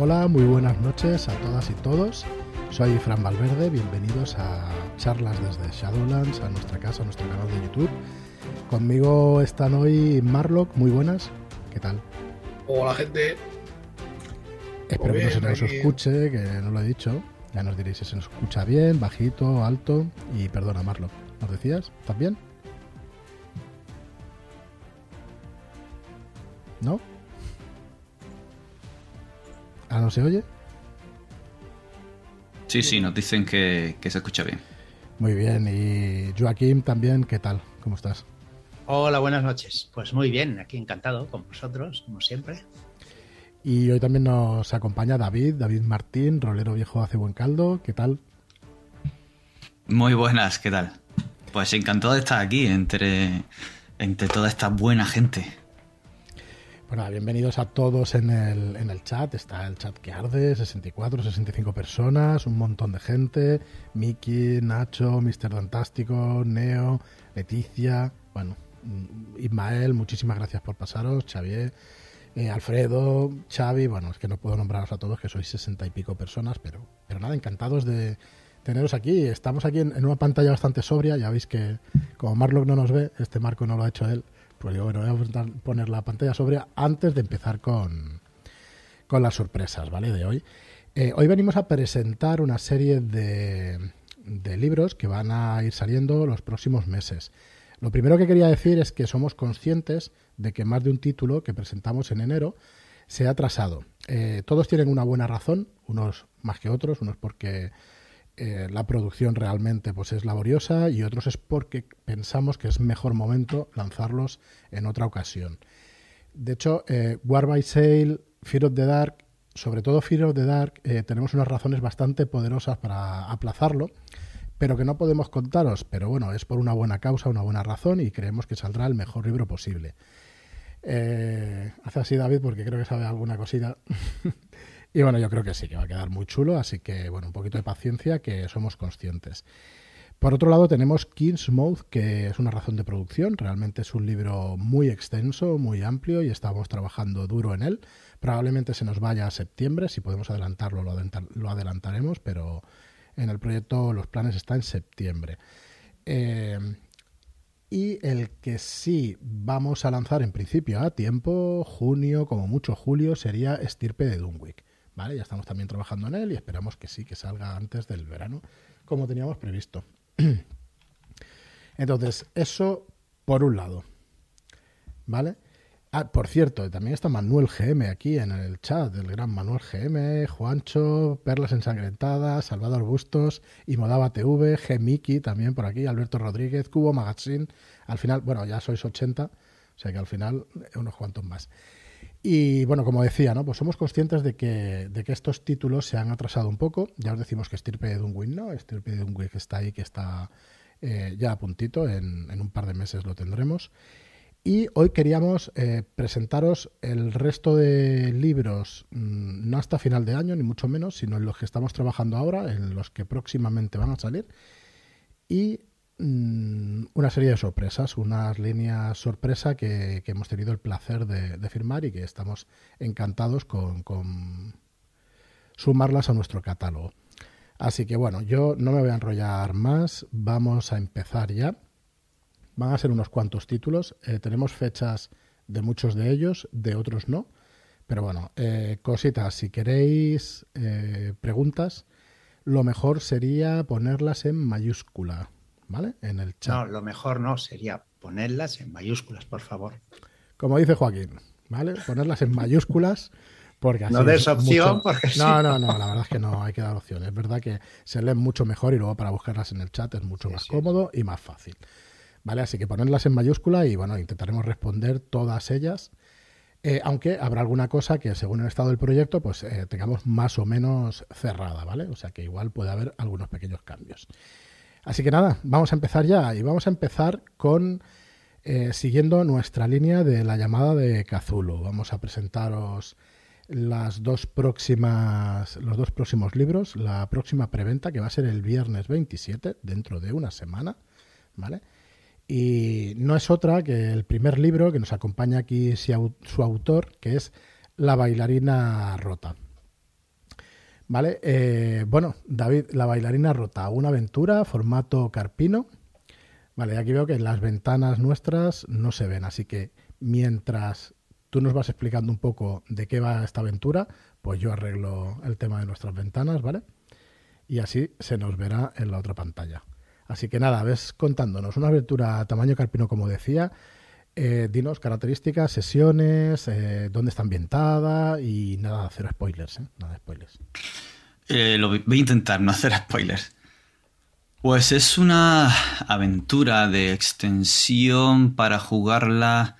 Hola, muy buenas noches a todas y todos. Soy Fran Valverde, bienvenidos a charlas desde Shadowlands, a nuestra casa, a nuestro canal de YouTube. Conmigo están hoy Marlock, muy buenas. ¿Qué tal? Hola gente. Espero que no se nos escuche, que no lo he dicho. Ya nos diréis si se nos escucha bien, bajito, alto. Y perdona, Marlock, ¿nos decías? ¿Estás bien? ¿No? ¿Ah, no se oye? Sí, sí, nos dicen que, se escucha bien. Muy bien, y Joaquín también, ¿qué tal? ¿Cómo estás? Hola, buenas noches. Pues muy bien, aquí encantado con vosotros, como siempre. Y hoy también nos acompaña David, David Martín, rolero viejo hace buen caldo. ¿Qué tal? Muy buenas, ¿qué tal? Pues encantado de estar aquí entre, entre toda esta buena gente. Bueno, bienvenidos a todos en el, en el chat. Está el chat que arde, 64, 65 personas, un montón de gente. Miki, Nacho, Mr. Fantástico, Neo, Leticia, bueno, mm, Ismael, muchísimas gracias por pasaros, Xavier, eh, Alfredo, Xavi, bueno, es que no puedo nombraros a todos, que sois 60 y pico personas, pero, pero nada, encantados de teneros aquí. Estamos aquí en, en una pantalla bastante sobria, ya veis que como Marlock no nos ve, este marco no lo ha hecho él, pues yo, bueno, voy a poner la pantalla sobre antes de empezar con, con las sorpresas, ¿vale? De hoy. Eh, hoy venimos a presentar una serie de, de libros que van a ir saliendo los próximos meses. Lo primero que quería decir es que somos conscientes de que más de un título que presentamos en enero se ha atrasado. Eh, todos tienen una buena razón, unos más que otros, unos porque eh, la producción realmente pues es laboriosa y otros es porque pensamos que es mejor momento lanzarlos en otra ocasión. De hecho, eh, War by Sale, Fear of the Dark, sobre todo Fear of the Dark, eh, tenemos unas razones bastante poderosas para aplazarlo, pero que no podemos contaros. Pero bueno, es por una buena causa, una buena razón y creemos que saldrá el mejor libro posible. hace así David porque creo que sabe alguna cosita. Y bueno, yo creo que sí, que va a quedar muy chulo, así que bueno, un poquito de paciencia, que somos conscientes. Por otro lado tenemos Kingsmouth, que es una razón de producción, realmente es un libro muy extenso, muy amplio y estamos trabajando duro en él. Probablemente se nos vaya a septiembre, si podemos adelantarlo lo, adelantaremos, pero en el proyecto los planes están en septiembre. Eh, y el que sí vamos a lanzar en principio a tiempo, junio, como mucho julio, sería Estirpe de Dunwick. ¿Vale? Ya estamos también trabajando en él y esperamos que sí, que salga antes del verano, como teníamos previsto. Entonces, eso por un lado, ¿vale? Ah, por cierto, también está Manuel GM aquí en el chat, el gran Manuel GM, Juancho, Perlas Ensangrentadas, Salvador Bustos, Imodaba TV, G también por aquí, Alberto Rodríguez, Cubo Magazine. Al final, bueno, ya sois 80, o sea que al final unos cuantos más. Y bueno, como decía, ¿no? Pues somos conscientes de que, de que estos títulos se han atrasado un poco. Ya os decimos que Stirpe de Dunwich no, Stirpe de Dunwich está ahí, que está eh, ya a puntito, en, en, un par de meses lo tendremos. Y hoy queríamos eh, presentaros el resto de libros, mm, no hasta final de año, ni mucho menos, sino en los que estamos trabajando ahora, en los que próximamente van a salir. Y una serie de sorpresas, unas líneas sorpresa que, hemos tenido el placer de, firmar y que estamos encantados con, sumarlas a nuestro catálogo. Así que bueno, yo no me voy a enrollar más, vamos a empezar ya. Van a ser unos cuantos títulos, eh, tenemos fechas de muchos de ellos, de otros no. Pero bueno, eh, cositas, si queréis eh, preguntas, lo mejor sería ponerlas en mayúscula, ¿vale? En el chat. No, lo mejor no, sería ponerlas en mayúsculas, por favor. Como dice Joaquín, ¿vale? Ponerlas en mayúsculas. Porque así no des opción, porque No, no, no, la verdad es que no hay que dar opción. Es verdad que se leen mucho mejor y luego para buscarlas en el chat es mucho más cómodo y más fácil. ¿Vale? Así que ponerlas en mayúscula y bueno, intentaremos responder todas ellas. Eh, aunque habrá alguna cosa que según el estado del proyecto pues eh, tengamos más o menos cerrada, ¿vale? O sea que igual puede haber algunos pequeños cambios. Así que nada, vamos a empezar ya y vamos a empezar con eh, siguiendo nuestra línea de la llamada de Cazulo. Vamos a presentaros las dos próximas, los dos próximos libros, la próxima preventa que va a ser el viernes 27, dentro de una semana, ¿vale? Y no es otra que el primer libro que nos acompaña aquí su autor, que es La bailarina rota. Vale, eh, bueno, David, la bailarina rota, una aventura, formato carpino. Vale, aquí veo que las ventanas nuestras no se ven, así que mientras tú nos vas explicando un poco de qué va esta aventura, pues yo arreglo el tema de nuestras ventanas, ¿vale? Y así se nos verá en la otra pantalla. Así que nada, ves contándonos una aventura tamaño carpino, como decía. Eh, dinos características, sesiones, eh, dónde está ambientada y nada, hacer spoilers, ¿eh? Nada de spoilers. Eh, lo voy a intentar no hacer spoilers. Pues es una aventura de extensión para jugarla,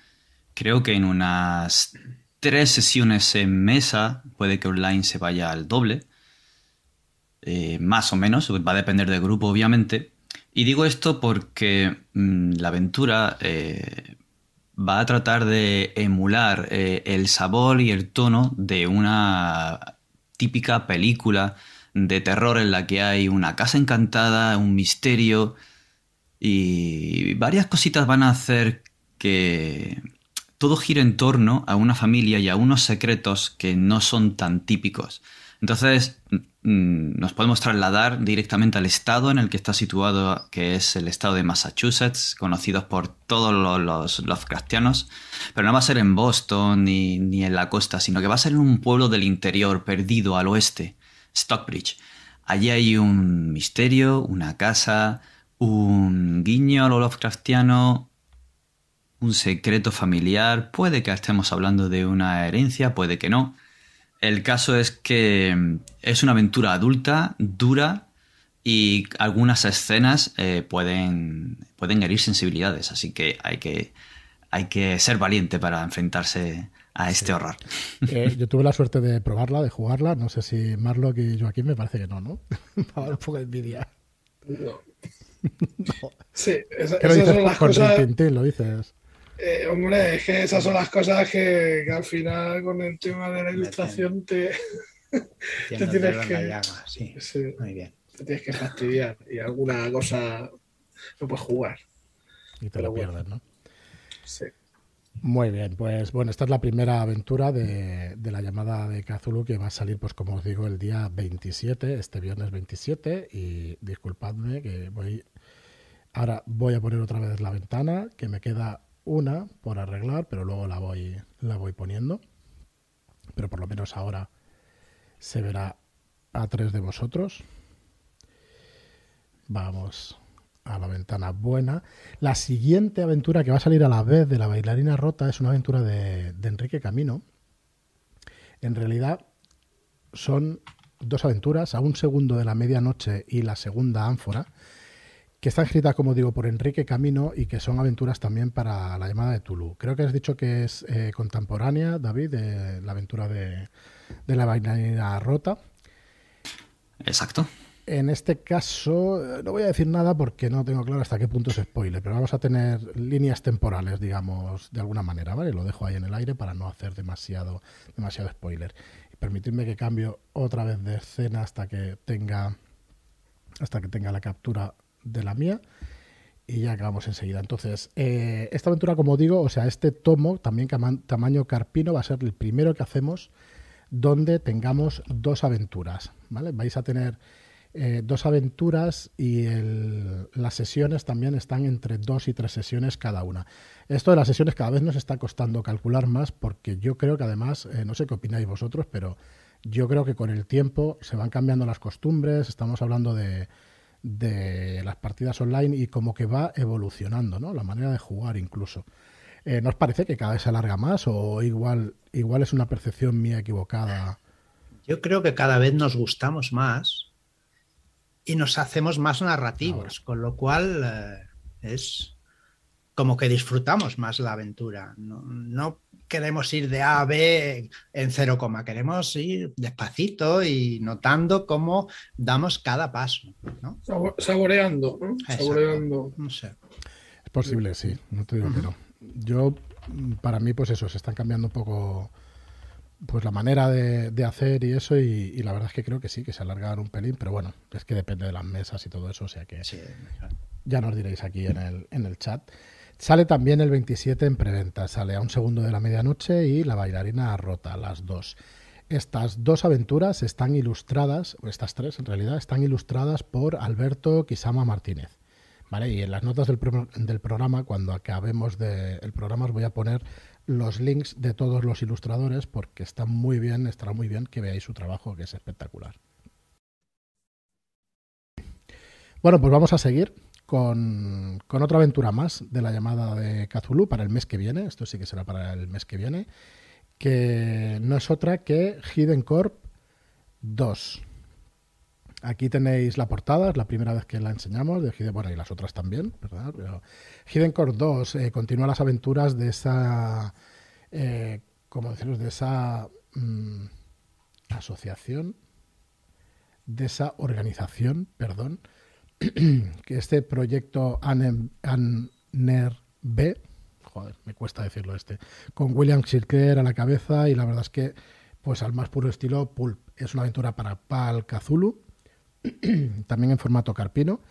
creo que en unas tres sesiones en mesa, puede que online se vaya al doble, más o menos, va a depender del grupo obviamente. Y digo esto porque mmm, la aventura va a tratar de emular eh, el sabor y el tono de una típica película de terror en la que hay una casa encantada, un misterio y varias cositas van a hacer que todo gire en torno a una familia y a unos secretos que no son tan típicos. Entonces, nos podemos trasladar directamente al estado en el que está situado, que es el estado de Massachusetts, conocidos por todos los, Lovecraftianos, pero no va a ser en Boston ni, ni, en la costa, sino que va a ser en un pueblo del interior, perdido al oeste, Stockbridge. Allí hay un misterio, una casa, un guiño a lo Lovecraftiano, un secreto familiar, puede que estemos hablando de una herencia, puede que no el caso es que mm, es una aventura adulta, dura y algunas escenas eh, pueden, pueden herir sensibilidades, así que hay que, hay que ser valiente para enfrentarse a este horror. Eh, yo tuve la suerte de probarla, de jugarla. No sé si Marlock y Joaquín me parece que no, ¿no? Para un poco de envidia. No. Sí, esa, ¿Qué lo dices son las cosas... Tintín, lo dices. Eh, hombre, es que esas son las cosas que, que, al final con el tema de la ilustración te, te tienes que... Llaga, sí. sí. Muy bien. Te tienes que fastidiar y alguna cosa no puedes jugar. Y te Pero lo pierdes, ¿no? Sí. Muy bien, pues bueno, esta es la primera aventura de, de, la llamada de Cthulhu que va a salir, pues como os digo, el día 27, este viernes 27. Y disculpadme que voy. Ahora voy a poner otra vez la ventana, que me queda una por arreglar, pero luego la voy, la voy poniendo. Pero por lo menos ahora se verá a tres de vosotros. Vamos a la ventana buena. La siguiente aventura que va a salir a la vez de la bailarina rota es una aventura de, de Enrique Camino. En realidad son dos aventuras, a un segundo de la medianoche y la segunda ánfora, que está escrita, como digo, por Enrique Camino y que son aventuras también para la llamada de Tulu. Creo que has dicho que es eh, contemporánea, David, de la aventura de, de la bailarina rota. Exacto. En este caso, no voy a decir nada porque no tengo claro hasta qué punto es spoiler, pero vamos a tener líneas temporales, digamos, de alguna manera, ¿vale? Lo dejo ahí en el aire para no hacer demasiado, demasiado spoiler. Y permitidme que cambio otra vez de escena hasta que tenga hasta que tenga la captura de la mía y ya acabamos enseguida. Entonces, eh, esta aventura, como digo, o sea, este tomo, también tamaño carpino, va a ser el primero que hacemos donde tengamos dos aventuras, ¿vale? Vais a tener eh, dos aventuras y el, las sesiones también están entre dos y tres sesiones cada una. Esto de las sesiones cada vez nos está costando calcular más porque yo creo que además, eh, no sé qué opináis vosotros, pero yo creo que con el tiempo se van cambiando las costumbres, estamos hablando de de las partidas online y como que va evolucionando, ¿no? La manera de jugar incluso. Eh, ¿No os parece que cada vez se alarga más o igual, igual es una percepción mía equivocada? Yo creo que cada vez nos gustamos más y nos hacemos más narrativos, Ahora. con lo cual eh, es como que disfrutamos más la aventura. No, no queremos ir de A a B en cero coma, queremos ir despacito y notando cómo damos cada paso. ¿no? Saboreando, ¿no? Saboreando. No sé. Es posible, sí, no te digo uh -huh. que no. Yo, para mí, pues eso, se están cambiando un poco pues la manera de, de hacer y eso, y, y, la verdad es que creo que sí, que se alargan un pelín, pero bueno, es que depende de las mesas y todo eso, o sea que sí, ya nos diréis aquí en el, en el chat. Sale también el 27 en preventa, sale a un segundo de la medianoche y la bailarina rota, las dos. Estas dos aventuras están ilustradas, o estas tres en realidad, están ilustradas por Alberto Quisama Martínez. ¿Vale? Y en las notas del, del programa, cuando acabemos de, el programa, os voy a poner los links de todos los ilustradores porque está muy bien, estará muy bien que veáis su trabajo, que es espectacular. Bueno, pues vamos a seguir con, otra aventura más de la llamada de Kazulu para el mes que viene. Esto sí que será para el mes que viene. Que no es otra que Hidden Corp 2. Aquí tenéis la portada, es la primera vez que la enseñamos, de Hidden, bueno, y las otras también, ¿verdad? Pero Hidden Corp 2 eh, continúa las aventuras de esa, eh, ¿cómo decirlo? De esa mm, asociación, de esa organización, perdón, que este proyecto ANER B, joder, me cuesta decirlo este, con William Shirker a la cabeza y la verdad es que, pues al más puro estilo Pulp, es una aventura para Pal Cthulhu, también en formato carpino,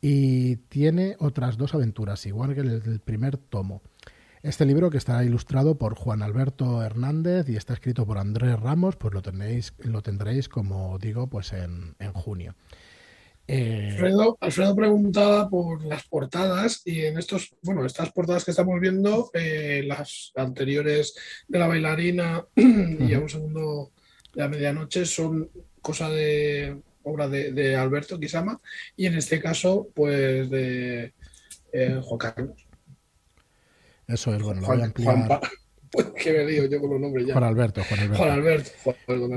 y tiene otras dos aventuras, igual que el, primer tomo. Este libro, que estará ilustrado por Juan Alberto Hernández y está escrito por Andrés Ramos, pues lo, tenéis, lo tendréis, como digo, pues en, en junio. Eh, Alfredo, preguntaba por las portadas y en estos, bueno, estas portadas que estamos viendo, eh, las anteriores de la bailarina y a un segundo de la medianoche son cosa de obra de, Alberto Quisama y en este caso, pues de eh, Juan Carlos. Eso es, bueno, lo voy a ampliar. que me digo yo con los nombres ya. Juan Alberto, Juan Alberto. Juan Alberto.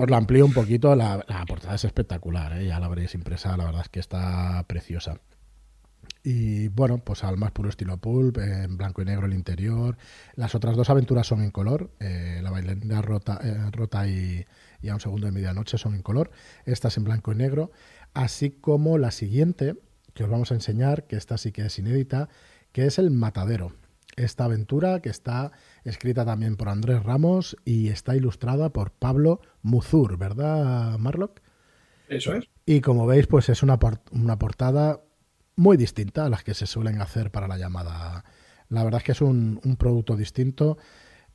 Os la amplío un poquito, la, portada es espectacular, ¿eh? ya la habréis impresa, la verdad es que está preciosa. Y bueno, pues al más puro estilo pulp, en blanco y negro el interior. Las otras dos aventuras son en color. Eh, la bailarina rota, eh, rota y, y, a un segundo de medianoche son en color. Esta es en blanco y negro. Así como la siguiente, que os vamos a enseñar, que esta sí que es inédita, que es el matadero esta aventura que está escrita también por Andrés Ramos y está ilustrada por Pablo Muzur, ¿verdad, Marlock? Eso es. Y como veis, pues es una, una portada muy distinta a las que se suelen hacer para la llamada. La verdad es que es un, producto distinto.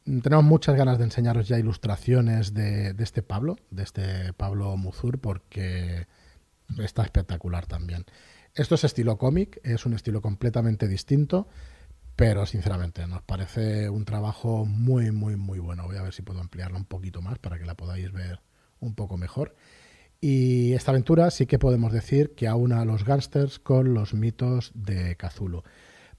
Tenemos muchas ganas de enseñaros ya ilustraciones de, de este Pablo, de este Pablo Muzur, porque está espectacular también. Esto es estilo cómic, es un estilo completamente distinto pero sinceramente nos parece un trabajo muy, muy, muy bueno. Voy a ver si puedo ampliarlo un poquito más para que la podáis ver un poco mejor. Y esta aventura sí que podemos decir que aúna a los gángsters con los mitos de Cthulhu.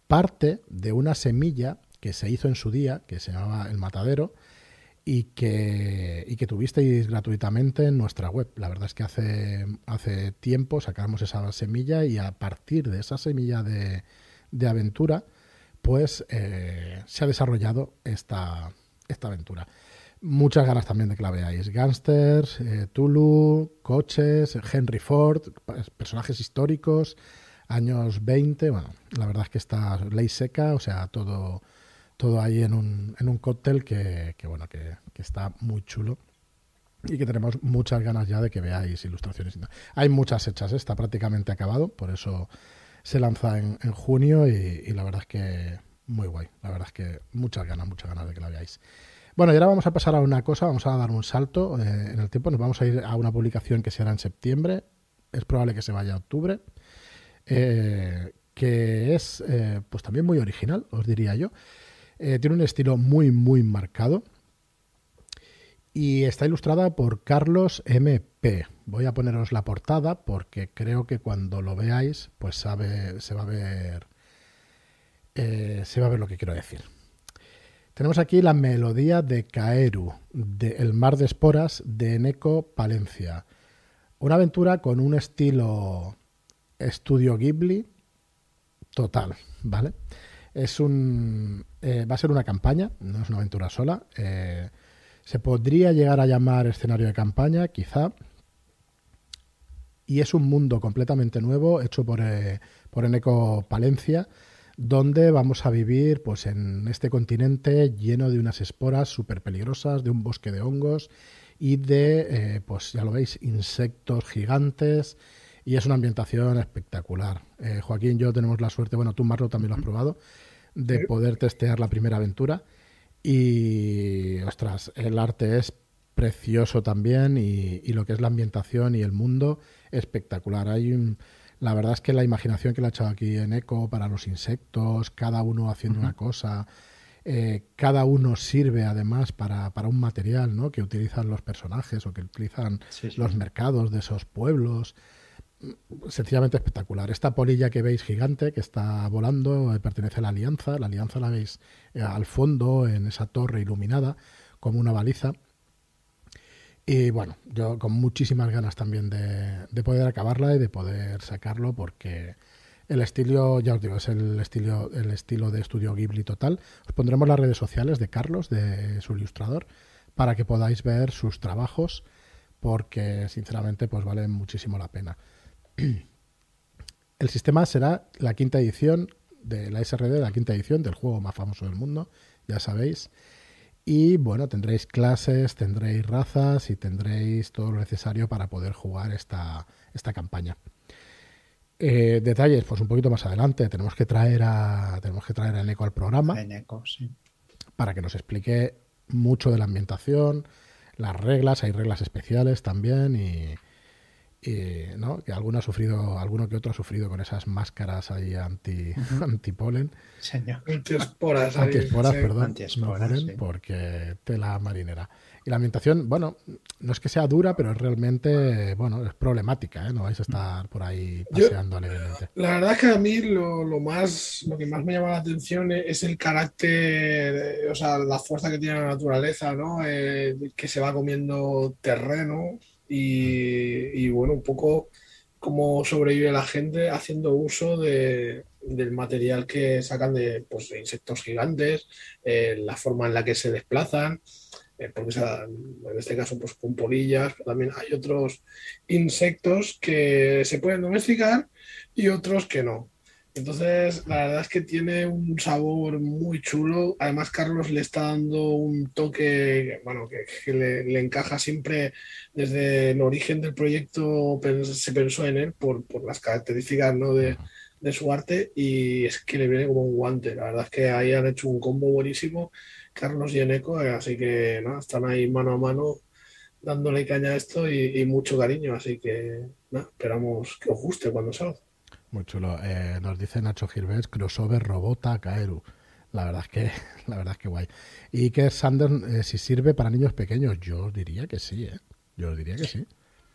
Parte de una semilla que se hizo en su día, que se llamaba El Matadero, y que, y que tuvisteis gratuitamente en nuestra web. La verdad es que hace, hace tiempo sacamos esa semilla y a partir de esa semilla de aventura, pues eh, se ha desarrollado esta, esta aventura. Muchas ganas también de que la veáis. Gangsters, eh, Tulu, coches, Henry Ford, personajes históricos, años 20. Bueno, la verdad es que está ley seca, o sea, todo, todo ahí en un, en un cóctel que, bueno, que, está muy chulo y que tenemos muchas ganas ya de que veáis ilustraciones. Hay muchas hechas, ¿eh? está prácticamente acabado, por eso se lanza en, junio y, la verdad es que muy guay. La verdad es que muchas ganas, muchas ganas de que la veáis. Bueno, y ahora vamos a pasar a una cosa, vamos a dar un salto eh, en el tiempo, nos vamos a ir a una publicación que será en septiembre, es probable que se vaya a octubre, eh, que es eh, pues también muy original, os diría yo. tiene un estilo muy, muy marcado y está ilustrada por Carlos MP. Voy a poneros la portada porque creo que cuando lo veáis, pues sabe, se va a ver. Eh, se va a ver lo que quiero decir. Tenemos aquí la melodía de Kaeru, de El mar de esporas, de Neko Palencia. Una aventura con un estilo estudio Ghibli total, ¿vale? Es un. Eh, va a ser una campaña, no es una aventura sola. Eh, se podría llegar a llamar escenario de campaña, quizá. Y es un mundo completamente nuevo, hecho por, eh, por Eneco Palencia, donde vamos a vivir pues, en este continente lleno de unas esporas súper peligrosas, de un bosque de hongos y de, eh, pues ya lo veis, insectos gigantes. Y es una ambientación espectacular. Eh, Joaquín y yo tenemos la suerte, bueno, tú Marlo también lo has probado, de poder testear la primera aventura y, ostras, el arte es precioso también y, lo que es la ambientación y el mundo espectacular. Hay la verdad es que la imaginación que le ha echado aquí en Eco para los insectos, cada uno haciendo una cosa, eh, cada uno sirve además para, un material ¿no? que utilizan los personajes o que utilizan los mercados de esos pueblos. Sencillamente espectacular. Esta polilla que veis gigante que está volando eh, pertenece a la Alianza. La Alianza la veis eh, al fondo en esa torre iluminada como una baliza. Y bueno, yo con muchísimas ganas también de, poder acabarla y de poder sacarlo porque el estilo, ya os digo, es el estilo, el estilo de estudio Ghibli total. Os pondremos las redes sociales de Carlos, de su ilustrador, para que podáis ver sus trabajos porque sinceramente pues vale muchísimo la pena. El sistema será la quinta edición de la SRD, la quinta edición del juego más famoso del mundo, ya sabéis. Y bueno, tendréis clases, tendréis razas y tendréis todo lo necesario para poder jugar esta, esta campaña. Eh, detalles, pues un poquito más adelante. Tenemos que traer a tenemos que traer a Eneco al programa. Para que nos explique mucho de la ambientación, las reglas, hay reglas especiales también y, y ¿no? que alguno ha sufrido, alguno que otro ha sufrido con esas máscaras ahí anti, antipolen. Antiesporas. Antiesporas, perdón. Antiesporas, porque tela marinera. Y la ambientación, bueno, no es que sea dura, pero es realmente, bueno, es problemática, ¿eh? No vais a estar por ahí paseando alegremente. La verdad es que a mí lo, lo, más, lo que más me llama la atención es el carácter, o sea, la fuerza que tiene la naturaleza, ¿no? Eh, que se va comiendo terreno y, bueno, un poco cómo sobrevive la gente haciendo uso de, del material que sacan de, pues, insectos gigantes, eh, la forma en la que se desplazan, eh, porque en este caso pues con polillas, pero también hay otros insectos que se pueden domesticar y otros que no. Entonces, la verdad es que tiene un sabor muy chulo. Además, Carlos le está dando un toque, bueno, que, le, encaja siempre desde el origen del proyecto, se pensó en él por, las características ¿no? de, su arte y es que le viene como un guante. La verdad es que ahí han hecho un combo buenísimo, Carlos y Eneco, así que nada, están ahí mano a mano dándole caña a esto y, mucho cariño. Así que nada, esperamos que os guste cuando salga. Muy chulo. Eh, nos dice Nacho Girvés, crossover Robota Kaeru. La verdad es que, la verdad es que guay. Y que Sander, eh, si sirve para niños pequeños, yo diría que sí, ¿eh? Yo diría que sí.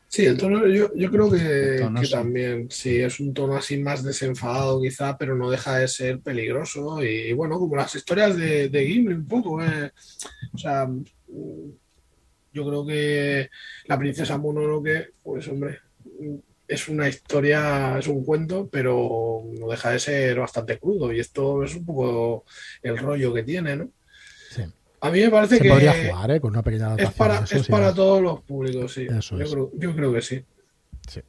Sí, el tono, yo, creo que, también, sí, es un tono así más desenfadado quizá, pero no deja de ser peligroso. Y, bueno, como las historias de, de Gimli un poco. Eh. O sea, yo creo que la princesa Mononoke, pues hombre, es una historia, es un cuento, pero no deja de ser bastante crudo. Y esto es un poco el rollo que tiene, ¿no? Sí. A mí me parece Se que. podría jugar, ¿eh? Con una pequeña Es para, es para todos los públicos, sí. yo, creo, que sí. Sí.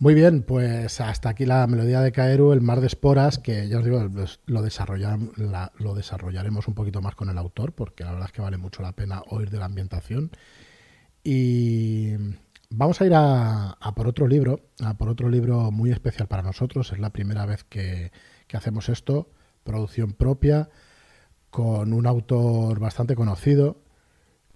Muy bien, pues hasta aquí la melodía de Kaeru, el mar de esporas, que ya os digo, pues, lo, lo desarrollaremos un poquito más con el autor, porque la verdad es que vale mucho la pena oír de la ambientación. Y Vamos a ir a, por otro libro, a por otro libro muy especial para nosotros. Es la primera vez que, hacemos esto, producción propia, con un autor bastante conocido,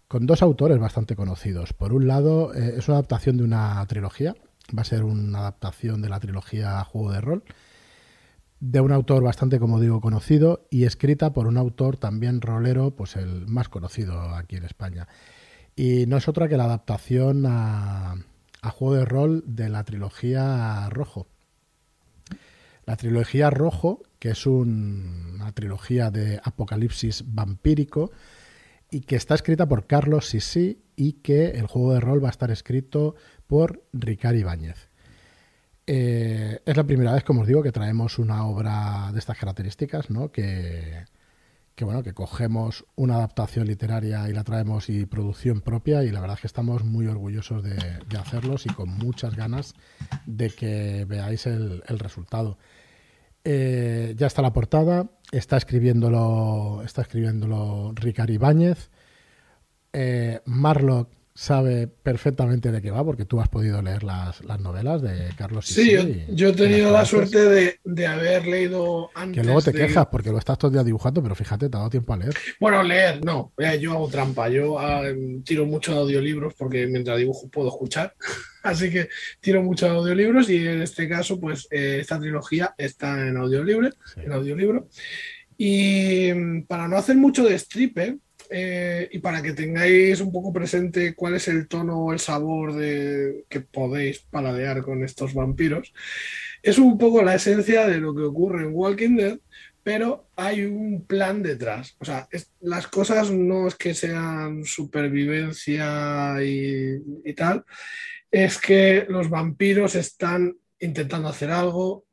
con dos autores bastante conocidos. Por un lado, eh, es una adaptación de una trilogía, va a ser una adaptación de la trilogía Juego de Rol, de un autor bastante, como digo, conocido y escrita por un autor también rolero, pues el más conocido aquí en España. Y no es otra que la adaptación a, juego de rol de la trilogía Rojo. La trilogía Rojo, que es una trilogía de apocalipsis vampírico y que está escrita por Carlos Sisi y que el juego de rol va a estar escrito por Ricard Ibáñez. Eh, es la primera vez, como os digo, que traemos una obra de estas características, ¿no? que, que bueno, que cogemos una adaptación literaria y la traemos y producción propia y la verdad es que estamos muy orgullosos de, hacerlos y con muchas ganas de que veáis el, resultado. Eh, ya está la portada, está escribiéndolo, está escribiéndolo Ricard Ibáñez. Eh, Marlock sabe perfectamente de qué va, porque tú has podido leer las, las novelas de Carlos Sí, yo, he tenido la suerte de, haber leído antes. Que luego te quejas porque lo estás todo el día dibujando, pero fíjate, te ha dado tiempo a leer. Bueno, leer, no. Eh, yo hago trampa. Yo ah, tiro mucho de audiolibros porque mientras dibujo puedo escuchar. Así que tiro mucho de audiolibros y en este caso, pues eh, esta trilogía está en audiolibro, en audiolibro. Y mm, para no hacer mucho de stripe, eh, y para que tengáis un poco presente cuál es el tono o el sabor de, que podéis paladear con estos vampiros, es un poco la esencia de lo que ocurre en Walking Dead, pero hay un plan detrás. O sea, las cosas no es que sean supervivencia y tal, es que los vampiros están intentando hacer algo,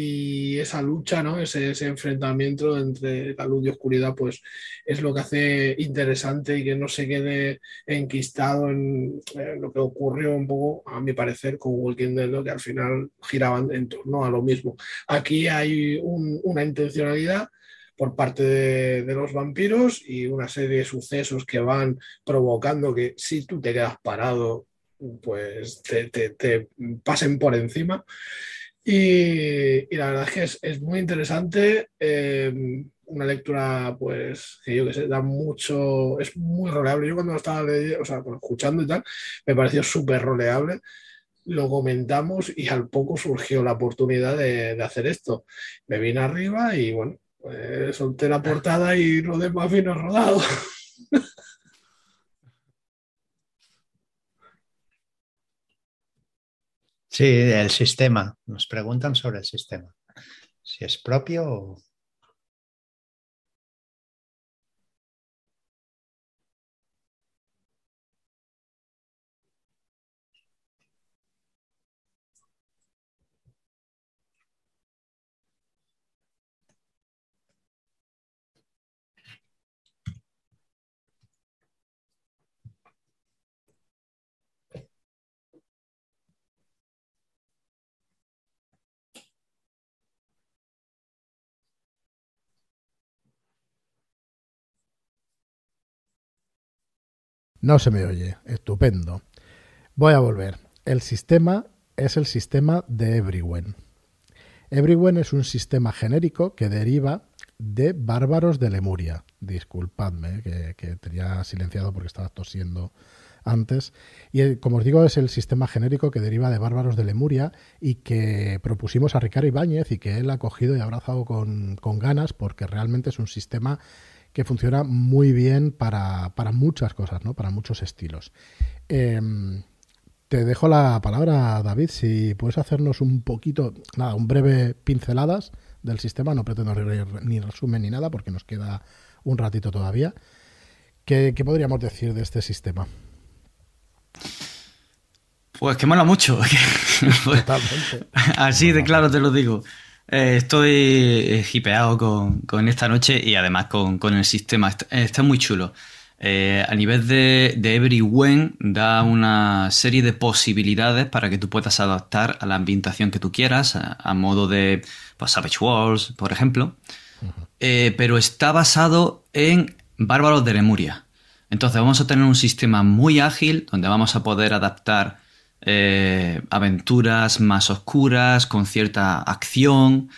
y esa lucha, ¿no? ese, enfrentamiento entre la luz y oscuridad, pues es lo que hace interesante y que no se quede enquistado en, lo que ocurrió un poco, a mi parecer, con Walking Dead, que al final giraban en torno a lo mismo. Aquí hay una intencionalidad por parte de, los vampiros y una serie de sucesos que van provocando que si tú te quedas parado, pues te pasen por encima. Y, la verdad es que es, muy interesante. Eh, una lectura, pues, que yo que sé, da mucho, es muy roleable. Yo cuando lo estaba leyendo, o sea, escuchando y tal, me pareció súper roleable. Lo comentamos y al poco surgió la oportunidad de, hacer esto. Me vine arriba y bueno, pues, solté la portada y lo demás vino rodado. Sí, el sistema. Nos preguntan sobre el sistema. Si es propio o No se me oye. Estupendo. Voy a volver. El sistema es el sistema de Everyone. Everyone es un sistema genérico que deriva de Bárbaros de Lemuria. Disculpadme que, que tenía silenciado porque estaba tosiendo antes. Y eh, como os digo, es el sistema genérico que deriva de Bárbaros de Lemuria y que propusimos a Ricardo Ibáñez y que él ha cogido y abrazado con, con ganas porque realmente es un sistema que funciona muy bien para, muchas cosas, ¿no? para muchos estilos. Em, te dejo la palabra, David, si puedes hacernos un poquito, nada, un breve pinceladas del sistema, no pretendo ni resumen ni nada porque nos queda un ratito todavía. ¿Qué, podríamos decir de este sistema? Pues que mola mucho. Así de claro te lo digo. Eh, estoy eh, hipeado con, esta noche y además con, el sistema. Está, muy chulo. Eh, a nivel de, de Everywhen da una serie de posibilidades para que tú puedas adaptar a la ambientación que tú quieras, a, modo de pues, Savage Wars, por ejemplo. pero está basado en Bárbaros de Lemuria. Entonces vamos a tener un sistema muy ágil donde vamos a poder adaptar eh, aventuras más oscuras, con cierta acción.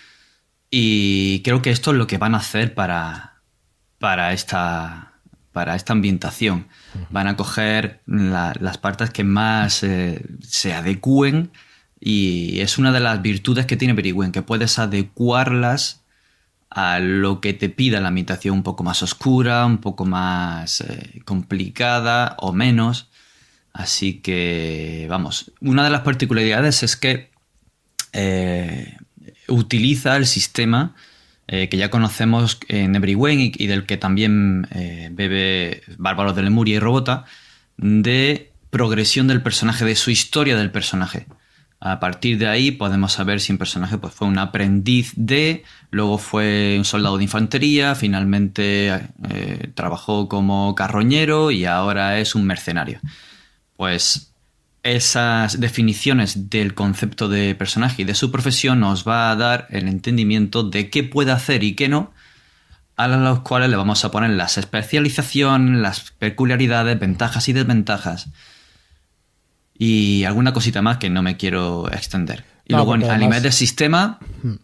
Y creo que esto es lo que van a hacer para, para, esta, para esta ambientación. Van a coger las partes que más eh, se adecúen y es una de las virtudes que tiene Periwen, que puedes adecuarlas a lo que te pida la ambientación un poco más oscura, un poco más eh, complicada o menos. Así que, vamos, una de las particularidades es que eh, utiliza el sistema eh, que ya conocemos en Everywhere y, del que también eh, bebe Bárbaro de Lemuria y Robota, de progresión del personaje, de su historia del personaje. A partir de ahí podemos saber si un personaje pues, fue un aprendiz de, luego fue un soldado de infantería, finalmente trabajó como carroñero y ahora es un mercenario pues esas definiciones del concepto de personaje y de su profesión nos va a dar el entendimiento de qué puede hacer y qué no, a los cuales le vamos a poner las especializaciones, las peculiaridades, ventajas y desventajas y alguna cosita más que no me quiero extender. Y luego a nivel del sistema, hmm.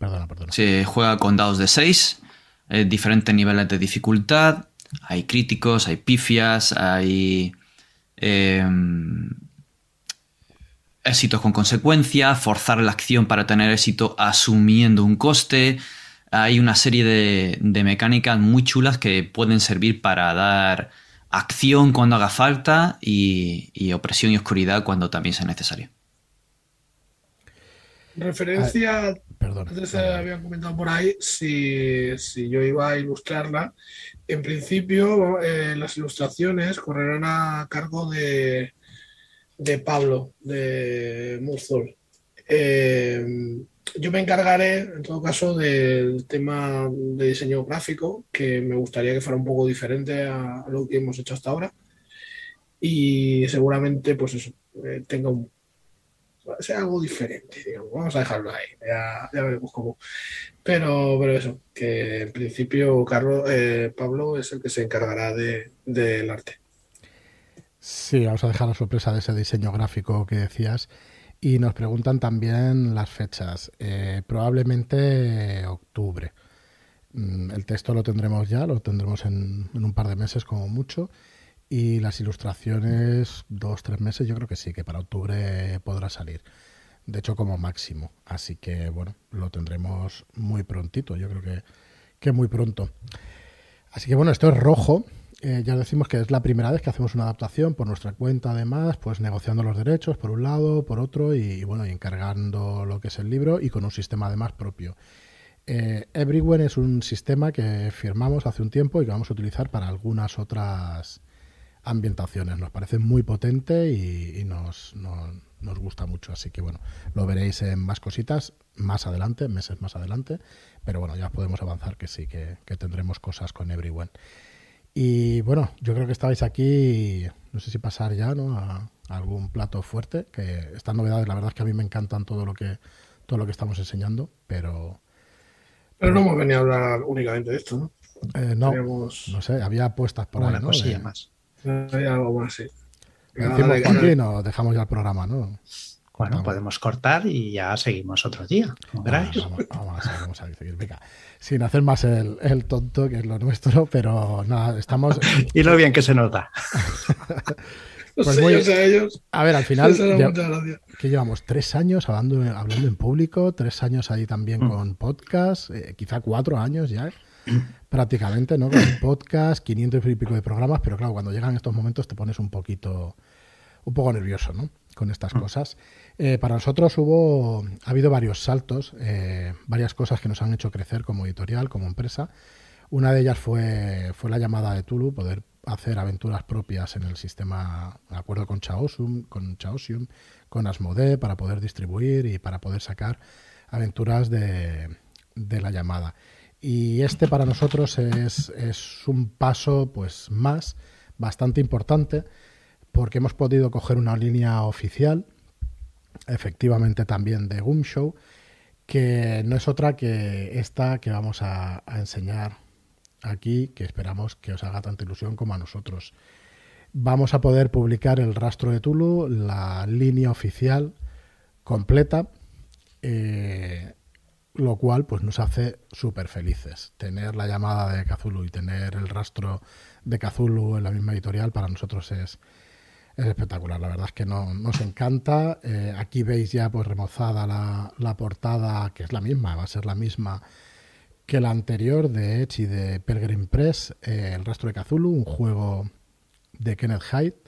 perdona, perdona. se juega con dados de 6, eh, diferentes niveles de dificultad, hay críticos, hay pifias, hay em, éxitos con consecuencias, forzar la acción para tener éxito asumiendo un coste. Hay una serie de, mecánicas muy chulas que pueden servir para dar acción cuando haga falta y, opresión y oscuridad cuando también sea necesario. Referencia, perdón, antes se habían comentado por ahí si, si, yo iba a ilustrarla. En principio, eh, las ilustraciones correrán a cargo de, de Pablo, de Murzol. Eh, yo me encargaré, en todo caso, del tema de diseño gráfico, que me gustaría que fuera un poco diferente a, lo que hemos hecho hasta ahora. Y seguramente, pues eso, eh, tenga un sea algo diferente, digamos. Vamos a dejarlo ahí, ya, veremos cómo. Pero, pero eso, que en principio Carlos, eh, Pablo es el que se encargará del arte. Sí, vamos a dejar la sorpresa de ese diseño gráfico que decías. Y nos preguntan también las fechas. Eh, probablemente octubre. Mm, el texto lo tendremos ya, lo tendremos en, un par de meses como mucho. Y las ilustraciones, dos, tres meses, yo creo que sí, que para octubre podrá salir. De hecho, como máximo. Así que, bueno, lo tendremos muy prontito. Yo creo que, que muy pronto. Así que, bueno, esto es rojo. Eh, ya decimos que es la primera vez que hacemos una adaptación por nuestra cuenta, además, pues negociando los derechos por un lado, por otro, y, bueno, y encargando lo que es el libro y con un sistema además propio. Eh, Everywhere es un sistema que firmamos hace un tiempo y que vamos a utilizar para algunas otras ambientaciones. Nos parece muy potente y, nos, gusta mucho. Así que bueno, lo veréis en más cositas más adelante, meses más adelante. Pero bueno, ya podemos avanzar que sí, que, que tendremos cosas con Everyone. Y bueno, yo creo que estabais aquí, no sé si pasar ya ¿no? a, algún plato fuerte, que estas novedades, la verdad es que a mí me encantan todo lo que, todo lo que estamos enseñando, pero... Pero no hemos venido a hablar únicamente de esto, ¿no? Eh, no, no sé, había apuestas por ahí, ¿no? más. Hay algo más, sí. Decimos, o dejamos ya el programa, ¿no? Bueno, podemos cortar y ya seguimos otro día. vamos, vamos, a seguir. Venga, sin hacer más el, tonto, que es lo nuestro, pero nada, estamos. y lo bien que se nota. pues muy... ellos. A ver, al final. que llevamos tres años hablando, hablando en público, tres años ahí también mm. con podcast, eh, quizá cuatro años ya, prácticamente, ¿no? Con podcast, 500 y pico de programas, pero claro, cuando llegan estos momentos te pones un poquito. un poco nervioso, ¿no? Con estas mm. cosas. Eh, para nosotros hubo, ha habido varios saltos, eh, varias cosas que nos han hecho crecer como editorial, como empresa. Una de ellas fue, fue la llamada de Tulu, poder hacer aventuras propias en el sistema, de acuerdo con Chaosium, con Chaosium, con Asmodee, para poder distribuir y para poder sacar aventuras de, de la llamada. Y este para nosotros es, es un paso pues más bastante importante porque hemos podido coger una línea oficial efectivamente también de Goom Show, que no es otra que esta que vamos a, enseñar aquí, que esperamos que os haga tanta ilusión como a nosotros. Vamos a poder publicar el rastro de Tulu, la línea oficial completa, eh, lo cual pues nos hace súper felices. Tener la llamada de Kazulu y tener el rastro de Kazulu en la misma editorial para nosotros es, es espectacular, la verdad es que no, nos encanta. Eh, aquí veis ya pues remozada la, portada, que es la misma, va a ser la misma que la anterior de Edge y de Pelgrim Press, eh, El rastro de Cthulhu, un juego de Kenneth Hyde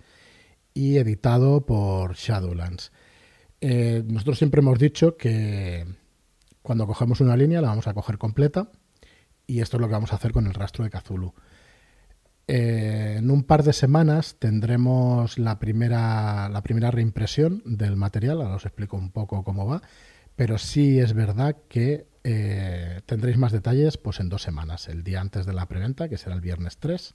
y editado por Shadowlands. Eh, nosotros siempre hemos dicho que cuando cogemos una línea la vamos a coger completa y esto es lo que vamos a hacer con el rastro de Cthulhu. Eh, en un par de semanas tendremos la primera, la primera reimpresión del material, ahora os explico un poco cómo va, pero sí es verdad que eh, tendréis más detalles pues en dos semanas, el día antes de la preventa, que será el viernes 3,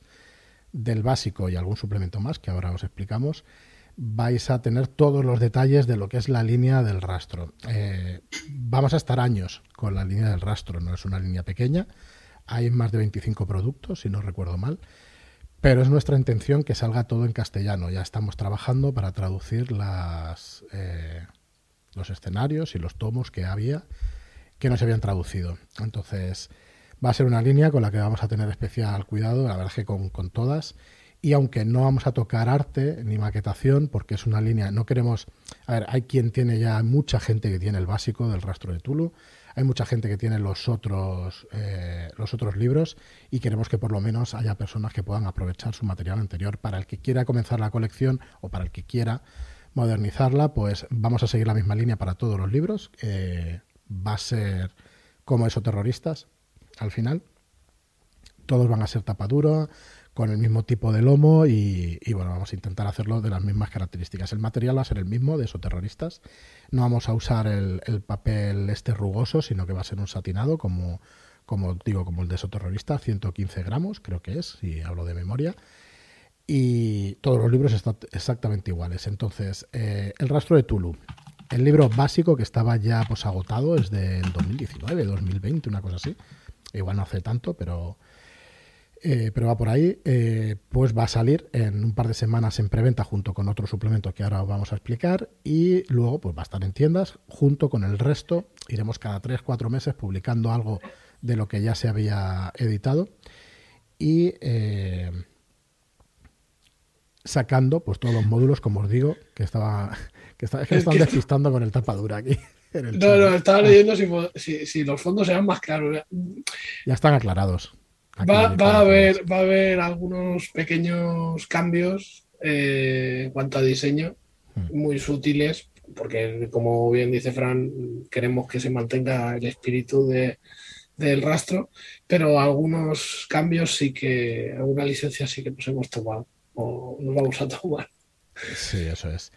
del básico y algún suplemento más que ahora os explicamos, vais a tener todos los detalles de lo que es la línea del rastro. Eh, vamos a estar años con la línea del rastro, no es una línea pequeña, hay más de 25 productos, si no recuerdo mal Pero es nuestra intención que salga todo en castellano. Ya estamos trabajando para traducir eh, los escenarios y los tomos que había que no se habían traducido. Entonces, va a ser una línea con la que vamos a tener especial cuidado, la verdad es que con todas. Y aunque no vamos a tocar arte ni maquetación, porque es una línea, no queremos. A ver, hay quien tiene ya mucha gente que tiene el básico del rastro de Tulu hay mucha gente que tiene los otros, eh, los otros libros y queremos que por lo menos haya personas que puedan aprovechar su material anterior. Para el que quiera comenzar la colección o para el que quiera modernizarla, pues vamos a seguir la misma línea para todos los libros. va a ser como esos terroristas al final. Todos van a ser tapadura, con el mismo tipo de lomo y, bueno, vamos a intentar hacerlo de las mismas características. El material va a ser el mismo de terroristas. No vamos a usar el, papel este rugoso, sino que va a ser un satinado como, como digo, como el de terrorista, 115 gramos, creo que es, si hablo de memoria. Y todos los libros están exactamente iguales. Entonces, eh, el rastro de Tulu. El libro básico que estaba ya pues agotado es del 2019, 2020, una cosa así. Igual no hace tanto, pero eh, pero va por ahí, eh, pues va a salir en un par de semanas en preventa junto con otro suplemento que ahora vamos a explicar y luego pues va a estar en tiendas junto con el resto. Iremos cada 3-4 meses publicando algo de lo que ya se había editado y eh, sacando pues todos los módulos, como os digo, que estaba que, están despistando con el tapadura aquí. no, no, estaba leyendo si, si los fondos eran más claros. Ya están aclarados. Va, a haber, va a haber algunos pequeños cambios eh, en cuanto a diseño, hmm. muy sutiles, porque como bien dice Fran, queremos que se mantenga el espíritu del rastro, pero algunos cambios sí que, alguna licencia sí que nos hemos tomado o nos vamos a tomar. Sí, eso es.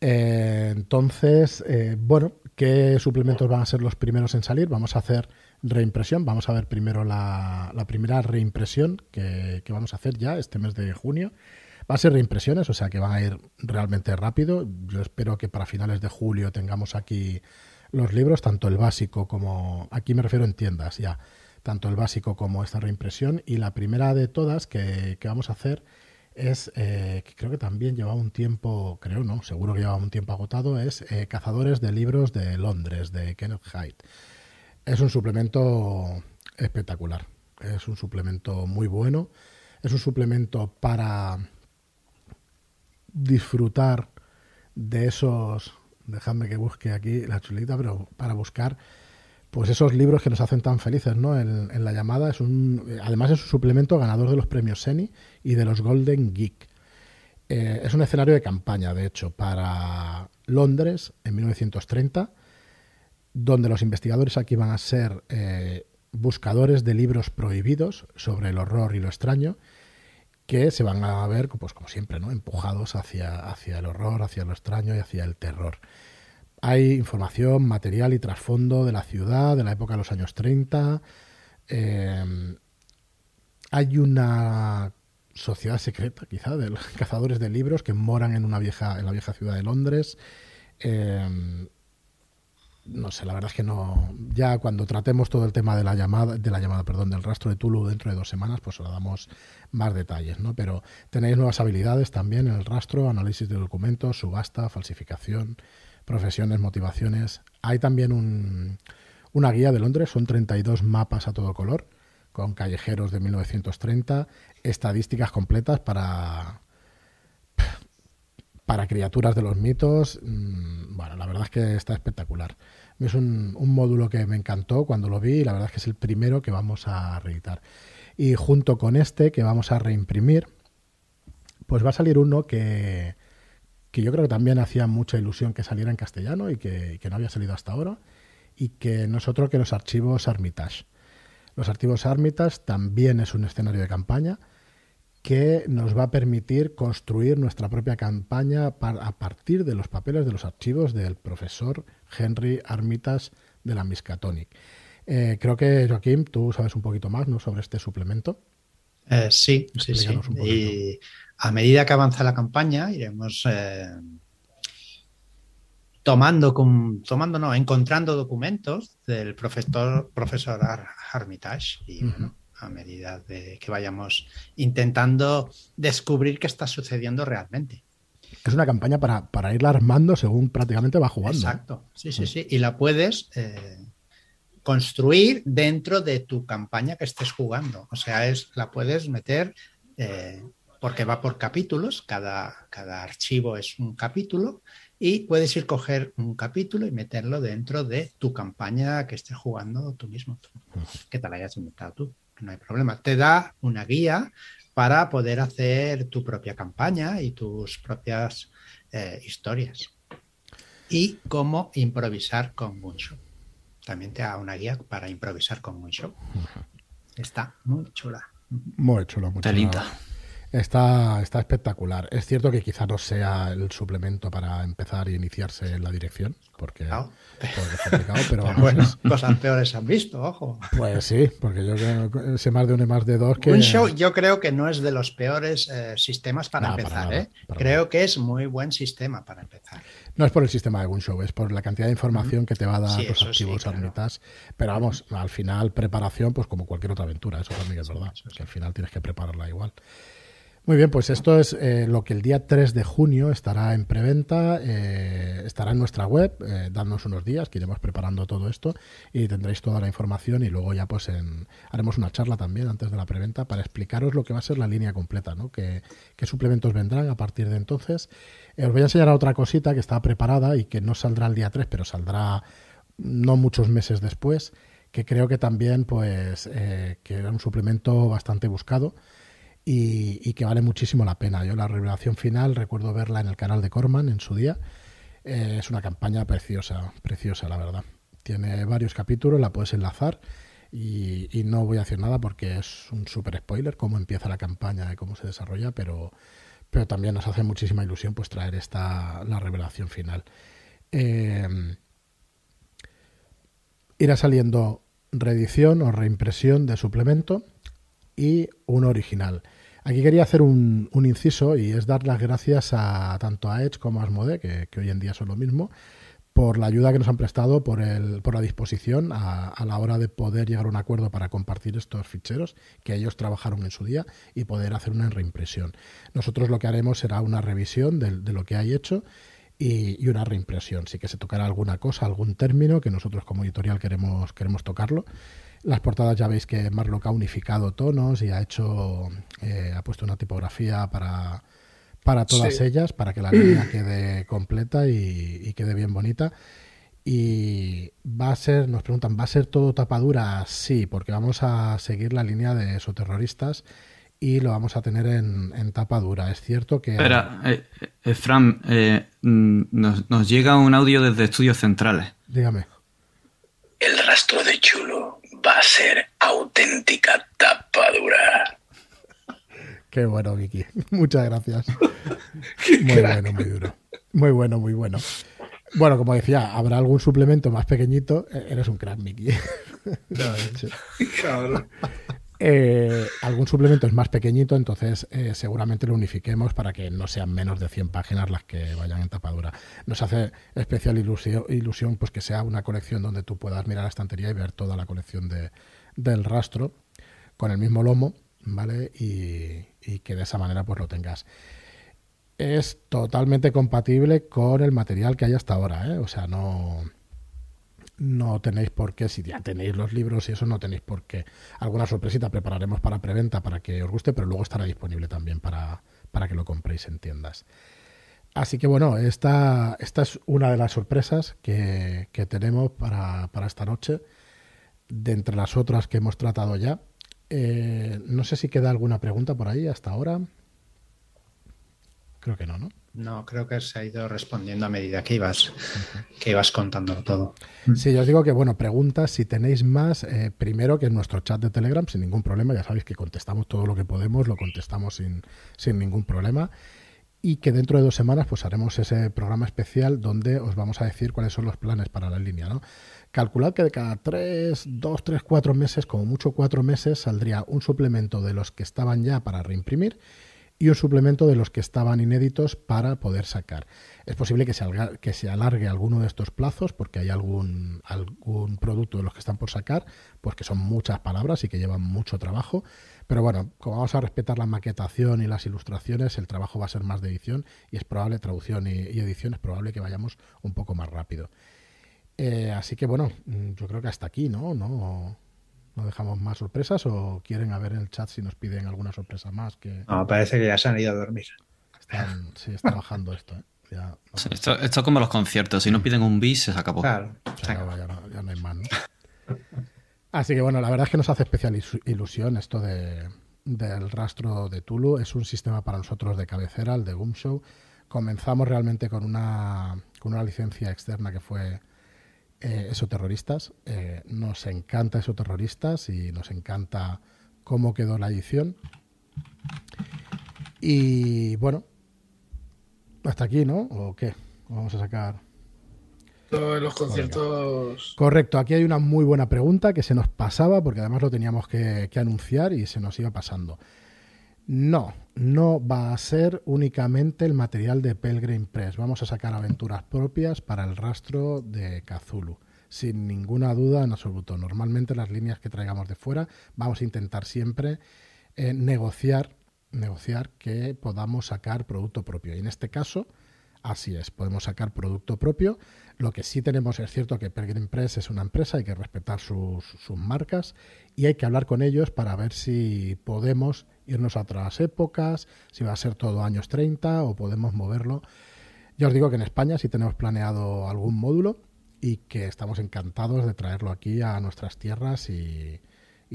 Eh, entonces, eh, bueno, ¿qué suplementos van a ser los primeros en salir? Vamos a hacer reimpresión. Vamos a ver primero la, primera reimpresión que, vamos a hacer ya este mes de junio. Va a ser reimpresiones, o sea que van a ir realmente rápido. Yo espero que para finales de julio tengamos aquí los libros, tanto el básico como, aquí me refiero en tiendas ya, tanto el básico como esta reimpresión. Y la primera de todas que, vamos a hacer es, eh, que creo que también lleva un tiempo, creo no, seguro que lleva un tiempo agotado, es eh, Cazadores de Libros de Londres, de Kenneth Hyde. Es un suplemento espectacular. Es un suplemento muy bueno. Es un suplemento para disfrutar de esos. Dejadme que busque aquí la chulita, pero para buscar pues esos libros que nos hacen tan felices, ¿no? En, la llamada es un, además es un suplemento ganador de los premios Seni y de los Golden Geek. Eh, es un escenario de campaña, de hecho, para Londres en 1930 donde los investigadores aquí van a ser eh, buscadores de libros prohibidos sobre el horror y lo extraño, que se van a ver, pues como siempre, ¿no? empujados hacia, hacia el horror, hacia lo extraño y hacia el terror. Hay información, material y trasfondo de la ciudad, de la época de los años 30. Eh, hay una sociedad secreta, quizá, de los cazadores de libros que moran en una vieja, en la vieja ciudad de Londres. Eh, no sé, la verdad es que no. Ya cuando tratemos todo el tema de la llamada, de la llamada, perdón, del rastro de Tulu dentro de dos semanas, pues os damos más detalles, ¿no? Pero tenéis nuevas habilidades también en el rastro, análisis de documentos, subasta, falsificación, profesiones, motivaciones. Hay también un, una guía de Londres, son 32 mapas a todo color, con callejeros de 1930, estadísticas completas para para criaturas de los mitos, mm, bueno, la verdad es que está espectacular. Es un, módulo que me encantó cuando lo vi y la verdad es que es el primero que vamos a reeditar. Y junto con este que vamos a reimprimir, pues va a salir uno que, que yo creo que también hacía mucha ilusión que saliera en castellano y que, no había salido hasta ahora, y que nosotros que los archivos Armitage. Los archivos Armitage también es un escenario de campaña que nos va a permitir construir nuestra propia campaña a partir de los papeles de los archivos del profesor Henry Armitas de la Miskatonic. Eh, creo que, Joaquín, tú sabes un poquito más ¿no? sobre este suplemento. Eh, sí, sí, sí. Y a medida que avanza la campaña, iremos eh, tomando, tomando, no, encontrando documentos del profesor, profesor Armitage y a medida de que vayamos intentando descubrir qué está sucediendo realmente. Es una campaña para, para irla armando según prácticamente va jugando. Exacto, sí, sí, sí. Y la puedes eh, construir dentro de tu campaña que estés jugando. O sea, es, la puedes meter eh, porque va por capítulos, cada, cada archivo es un capítulo y puedes ir coger un capítulo y meterlo dentro de tu campaña que estés jugando tú mismo, que te la hayas inventado tú, no hay problema. Te da una guía para poder hacer tu propia campaña y tus propias eh, historias. Y cómo improvisar con Moonshot. También te da una guía para improvisar con Moonshot. Está muy chula. Muy chula, muy chula. Está, está espectacular. Es cierto que quizá no sea el suplemento para empezar e iniciarse en la dirección, porque, es complicado, pero bueno, cosas peores han visto, ojo. Pues sí, porque yo creo sé más de uno y más de dos que... Un show yo creo que no es de los peores eh, sistemas para empezar, ¿eh? creo que es muy buen sistema para empezar. No es por el sistema de show es por la cantidad de información que te va a dar los archivos sí, Pero vamos, al final preparación, pues como cualquier otra aventura, eso también es verdad, que al final tienes que prepararla igual. Muy bien, pues esto es eh, lo que el día 3 de junio estará en preventa, eh, estará en nuestra web, eh, unos días que iremos preparando todo esto y tendréis toda la información y luego ya pues en, haremos una charla también antes de la preventa para explicaros lo que va a ser la línea completa, ¿no? qué, suplementos vendrán a partir de entonces. os voy a enseñar otra cosita que está preparada y que no saldrá el día 3, pero saldrá no muchos meses después, que creo que también pues que era un suplemento bastante buscado y, que vale muchísimo la pena. Yo la revelación final recuerdo verla en el canal de Corman en su día. Eh, es una campaña preciosa, preciosa la verdad. Tiene varios capítulos, la puedes enlazar y, no voy a decir nada porque es un super spoiler cómo empieza la campaña y cómo se desarrolla, pero, pero también nos hace muchísima ilusión pues traer esta la revelación final. Eh, irá saliendo reedición o reimpresión de suplemento y un original. Aquí quería hacer un, inciso y es dar las gracias a tanto a Edge como a Asmode, que, hoy en día son lo mismo, por la ayuda que nos han prestado, por, el, por la disposición a, la hora de poder llegar a un acuerdo para compartir estos ficheros que ellos trabajaron en su día y poder hacer una reimpresión. Nosotros lo que haremos será una revisión de, lo que hay hecho y, una reimpresión. Sí que se tocará alguna cosa, algún término que nosotros como editorial queremos, queremos tocarlo las portadas ya veis que Marlock ha unificado tonos y ha hecho, eh, ha puesto una tipografía para, para todas ellas, para que la línea quede completa y, quede bien bonita. Y va a ser, nos preguntan, ¿va a ser todo tapadura? Sí, porque vamos a seguir la línea de esoterroristas y lo vamos a tener en, en tapadura. Es cierto que... Espera, eh, eh, Fran, mm, nos, nos llega un audio desde Estudios Centrales. Dígame. El rastro de a ser auténtica tapadura. Qué bueno, Vicky. Muchas gracias. muy bueno, muy duro. Muy bueno, muy bueno. Bueno, como decía, habrá algún suplemento más pequeñito. Eh, eres un crack, Mickey. No, eh, algún suplemento es más pequeñito, entonces eh, seguramente lo unifiquemos para que no sean menos de 100 páginas las que vayan en tapadura. Nos hace especial ilusión, ilusión pues que sea una colección donde tú puedas mirar la estantería y ver toda la colección de, del rastro con el mismo lomo, ¿vale? Y, y que de esa manera pues lo tengas es totalmente compatible con el material que hay hasta ahora, ¿eh? O sea, no, no tenéis por qué, si ya tenéis los libros y eso, no tenéis por qué. Alguna sorpresita prepararemos para preventa para que os guste, pero luego estará disponible también para, para que lo compréis en tiendas. Así que bueno, esta, esta es una de las sorpresas que, que tenemos para, para, esta noche, de entre las otras que hemos tratado ya. Eh, no sé si queda alguna pregunta por ahí hasta ahora. Creo que no, ¿no? No, creo que se ha ido respondiendo a medida que ibas, que ibas contando todo. Sí, yo os digo que, bueno, preguntas, si tenéis más, eh, primero que en nuestro chat de Telegram, sin ningún problema, ya sabéis que contestamos todo lo que podemos, lo contestamos sin, sin ningún problema. Y que dentro de dos semanas, pues haremos ese programa especial donde os vamos a decir cuáles son los planes para la línea, ¿no? Calculad que de cada tres, dos, tres, cuatro meses, como mucho cuatro meses, saldría un suplemento de los que estaban ya para reimprimir y un suplemento de los que estaban inéditos para poder sacar. Es posible que se, alargue alguno de estos plazos porque hay algún, algún producto de los que están por sacar, pues que son muchas palabras y que llevan mucho trabajo. Pero bueno, como vamos a respetar la maquetación y las ilustraciones, el trabajo va a ser más de edición y es probable, traducción y, edición, es probable que vayamos un poco más rápido. Eh, así que bueno, mm, yo creo que hasta aquí, ¿no? No, no dejamos más sorpresas o quieren a ver en el chat si nos piden alguna sorpresa más. Que... No, parece que ya se han ido a dormir. sí, está bajando esto. ¿eh? esto, es como los conciertos. Si no piden un bis, se acabó. Claro, ya, no, hay más. Así que bueno, la verdad es que nos hace especial ilusión esto de, del rastro de Tulu. Es un sistema para nosotros de cabecera, el de Show. Comenzamos realmente con una, con una licencia externa que fue eh, esoterroristas. Eh, nos encanta esoterroristas y nos encanta cómo quedó la edición. Y bueno, hasta aquí, ¿no? ¿O qué? Vamos a sacar. Todos los conciertos. Correcto, aquí hay una muy buena pregunta que se nos pasaba porque además lo teníamos que, que anunciar y se nos iba pasando. No, no va a ser únicamente el material de Pelgrim Press. Vamos a sacar aventuras propias para el rastro de Kazulu. Sin ninguna duda en absoluto. Normalmente las líneas que traigamos de fuera vamos a intentar siempre eh, negociar, negociar que podamos sacar producto propio. Y en este caso, así es, podemos sacar producto propio. Lo que sí tenemos es cierto que Pelgrim Press es una empresa, hay que respetar sus, sus marcas y hay que hablar con ellos para ver si podemos irnos a otras épocas, si va a ser todo años 30 o podemos moverlo. Ya os digo que en España sí tenemos planeado algún módulo y que estamos encantados de traerlo aquí a nuestras tierras y,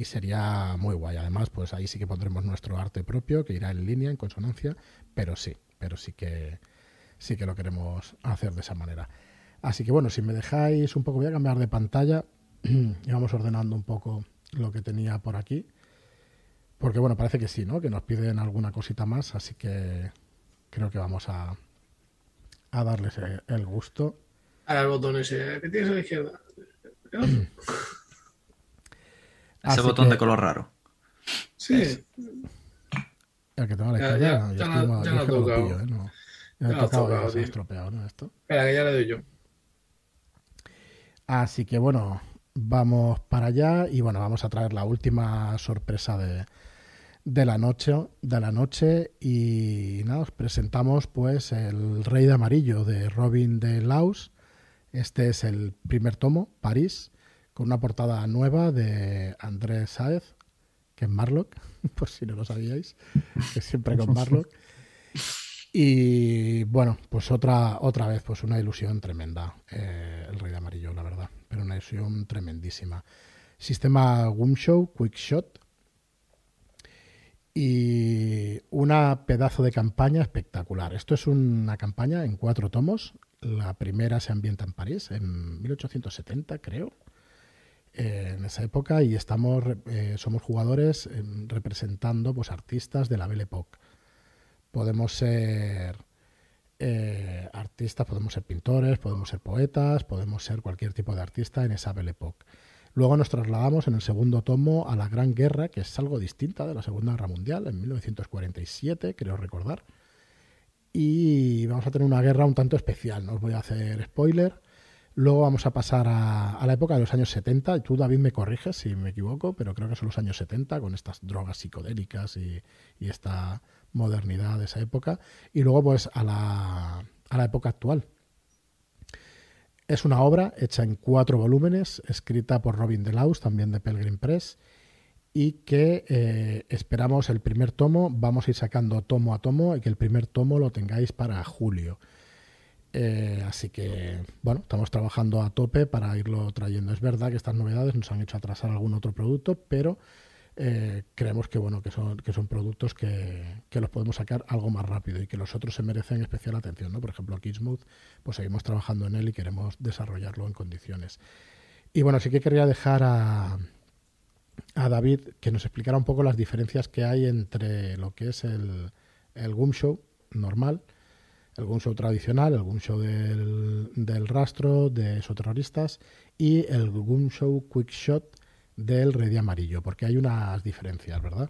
sería muy guay. Además, pues ahí sí que pondremos nuestro arte propio que irá en línea, en consonancia, pero sí, pero sí que sí que lo queremos hacer de esa manera. Así que bueno, si me dejáis un poco, voy a cambiar de pantalla y vamos ordenando un poco lo que tenía por aquí. Porque bueno, parece que sí, ¿no? Que nos piden alguna cosita más, así que creo que vamos a, a darles el gusto. Ahora el botón ese que tienes a la izquierda. ese botón de color raro. Sí. El que tengo a la izquierda. Ya, ya, ya, ya, lo he tocado. ¿eh? No, ya, ya tocado, se ha estropeado, ¿no? Esto. Espera, que ya le doy yo. Así que bueno, vamos para allá y bueno, vamos a traer la última sorpresa de, de la noche, de la noche y nada, os presentamos pues el Rey de Amarillo de Robin de Laus. Este es el primer tomo, París, con una portada nueva de Andrés Saez, que es Marlock, por si no lo sabíais, que siempre con Marlock. Y bueno, pues otra, otra vez, pues una ilusión tremenda, eh, el Rey de Amarillo, la verdad, pero una ilusión tremendísima. Sistema Show Quick Shot, y una pedazo de campaña espectacular. Esto es una campaña en cuatro tomos. La primera se ambienta en París, en 1870, creo, en esa época, y estamos, eh, somos jugadores em, representando pues, artistas de la Belle Époque. Podemos ser eh, artistas, podemos ser pintores, podemos ser poetas, podemos ser cualquier tipo de artista en esa Belle Époque. Luego nos trasladamos en el segundo tomo a la Gran Guerra, que es algo distinta de la Segunda Guerra Mundial, en 1947, creo recordar. Y vamos a tener una guerra un tanto especial, no os voy a hacer spoiler. Luego vamos a pasar a, la época de los años 70. Tú, David, me corriges si me equivoco, pero creo que son los años 70 con estas drogas psicodélicas y, esta modernidad de esa época. Y luego, pues, a la, a la época actual, es una obra hecha en cuatro volúmenes, escrita por Robin Delaus, también de Pelgrim Press, y que eh, esperamos el primer tomo, vamos a ir sacando tomo a tomo y que el primer tomo lo tengáis para julio. Eh, así que, bueno, estamos trabajando a tope para irlo trayendo. Es verdad que estas novedades nos han hecho atrasar algún otro producto, pero eh, creemos que bueno que son que son productos que, los podemos sacar algo más rápido y que los otros se merecen especial atención no por ejemplo Kidsmooth pues seguimos trabajando en él y queremos desarrollarlo en condiciones. Y bueno sí que quería dejar a a David que nos explicara un poco las diferencias que hay entre lo que es el el Goom Show normal el Goom Show tradicional el Goom Show del, del rastro de esos terroristas y el Goom Show Quick Shot del rey de amarillo, porque hay unas diferencias, ¿verdad?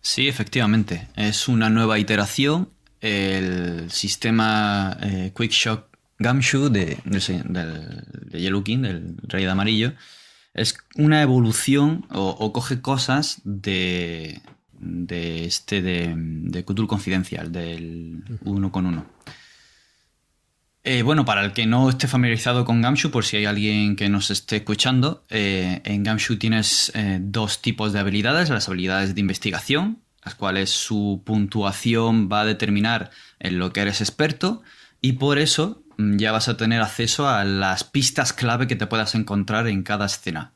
Sí, efectivamente. Es una nueva iteración. El sistema eh, Quick Shock Gumshoe de, de, Yellow King, del Rey de Amarillo, es una evolución o, coge cosas de, de este de, de Confidencial, del uno con uno. Eh, bueno, para el que no esté familiarizado con Gamshu, por si hay alguien que nos esté escuchando, eh, en Gamshu tienes eh, dos tipos de habilidades, las habilidades de investigación, las cuales su puntuación va a determinar en lo que eres experto, y por eso mm, ya vas a tener acceso a las pistas clave que te puedas encontrar en cada escena.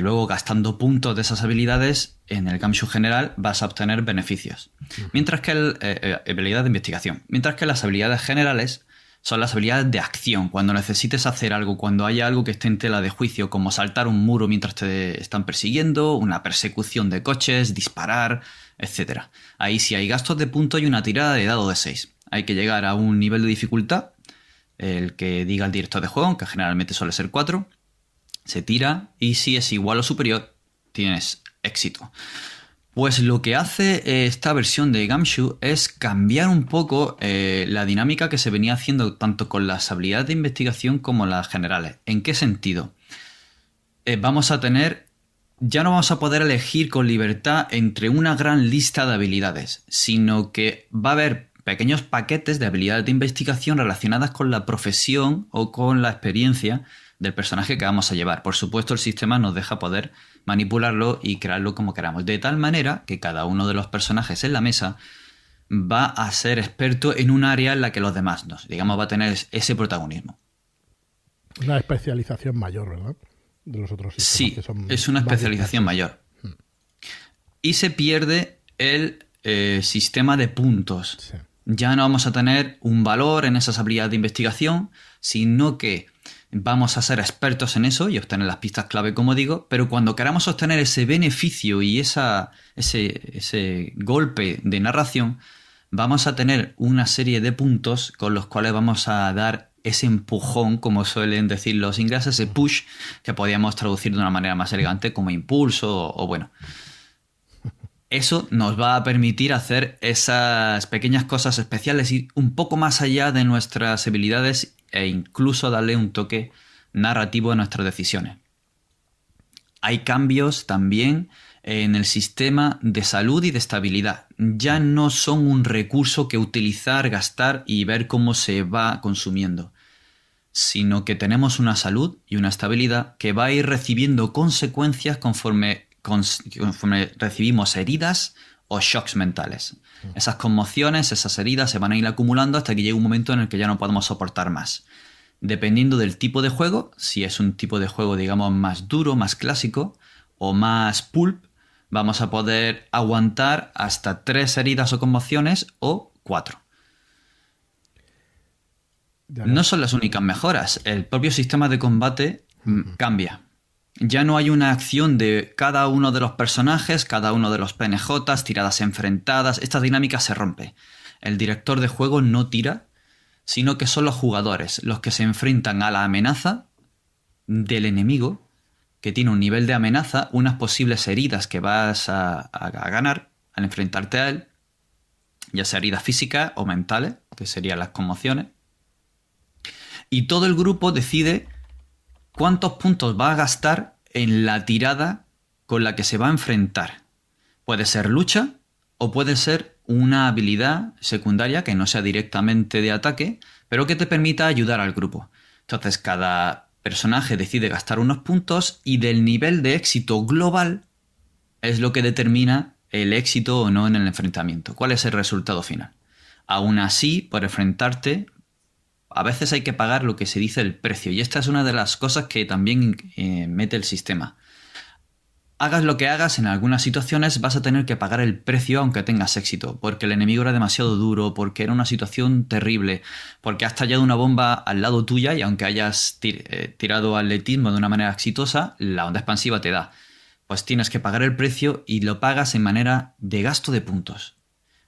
Luego, gastando puntos de esas habilidades, en el Gamshu general vas a obtener beneficios. Mientras que el, eh, eh, habilidad de investigación. Mientras que las habilidades generales son las habilidades de acción. Cuando necesites hacer algo, cuando haya algo que esté en tela de juicio, como saltar un muro mientras te están persiguiendo, una persecución de coches, disparar, etc. Ahí sí hay gastos de punto y una tirada de dado de 6. Hay que llegar a un nivel de dificultad, el que diga el director de juego, que generalmente suele ser 4. Se tira y si es igual o superior, tienes éxito. Pues lo que hace eh, esta versión de Gamshu es cambiar un poco eh, la dinámica que se venía haciendo tanto con las habilidades de investigación como las generales. ¿En qué sentido? Eh, vamos a tener, ya no vamos a poder elegir con libertad entre una gran lista de habilidades, sino que va a haber pequeños paquetes de habilidades de investigación relacionadas con la profesión o con la experiencia del personaje que vamos a llevar. Por supuesto, el sistema nos deja poder manipularlo y crearlo como queramos. De tal manera que cada uno de los personajes en la mesa va a ser experto en un área en la que los demás no. Digamos, va a tener ese protagonismo. Una especialización mayor, ¿verdad? De los otros Sí, es una especialización mayor. Hmm. Y se pierde el eh, sistema de puntos. Ya no vamos a tener un valor en esas habilidades de investigación, sino que vamos a ser expertos en eso y obtener las pistas clave, como digo, pero cuando queramos obtener ese beneficio y esa, ese, ese golpe de narración, vamos a tener una serie de puntos con los cuales vamos a dar ese empujón, como suelen decir los ingleses, ese push, que podríamos traducir de una manera más elegante como impulso o, bueno. Eso nos va a permitir hacer esas pequeñas cosas especiales, ir un poco más allá de nuestras habilidades e incluso darle un toque narrativo a nuestras decisiones. Hay cambios también en el sistema de salud y de estabilidad. Ya no son un recurso que utilizar, gastar y ver cómo se va consumiendo, sino que tenemos una salud y una estabilidad que va a ir recibiendo consecuencias conforme, conforme recibimos heridas o shocks mentales. Esas conmociones, esas heridas se van a ir acumulando hasta que llegue un momento en el que ya no podemos soportar más. Dependiendo del tipo de juego, si es un tipo de juego digamos más duro, más clásico o más pulp, vamos a poder aguantar hasta tres heridas o conmociones o cuatro. No son las únicas mejoras, el propio sistema de combate mm, cambia ya no hay una acción de cada uno de los personajes, cada uno de los PNJs, tiradas enfrentadas, esta dinámica se rompe. El director de juego no tira, sino que son los jugadores los que se enfrentan a la amenaza del enemigo, que tiene un nivel de amenaza, unas posibles heridas que vas a, ganar al enfrentarte a él, ya sea heridas físicas o mentales, que serían las conmociones. Y todo el grupo decide cuántos puntos va a gastar en la tirada con la que se va a enfrentar. Puede ser lucha o puede ser una habilidad secundaria que no sea directamente de ataque, pero que te permita ayudar al grupo. Entonces cada personaje decide gastar unos puntos y del nivel de éxito global es lo que determina el éxito o no en el enfrentamiento. ¿Cuál es el resultado final? Aún así, por enfrentarte, a veces hay que pagar lo que se dice el precio. Y esta es una de las cosas que también eh, mete el sistema. Hagas lo que hagas, en algunas situaciones vas a tener que pagar el precio aunque tengas éxito, porque el enemigo era demasiado duro, porque era una situación terrible, porque has tallado una bomba al lado tuya y aunque hayas eh, tirado atletismo de una manera exitosa, la onda expansiva te da. Pues tienes que pagar el precio y lo pagas en manera de gasto de puntos.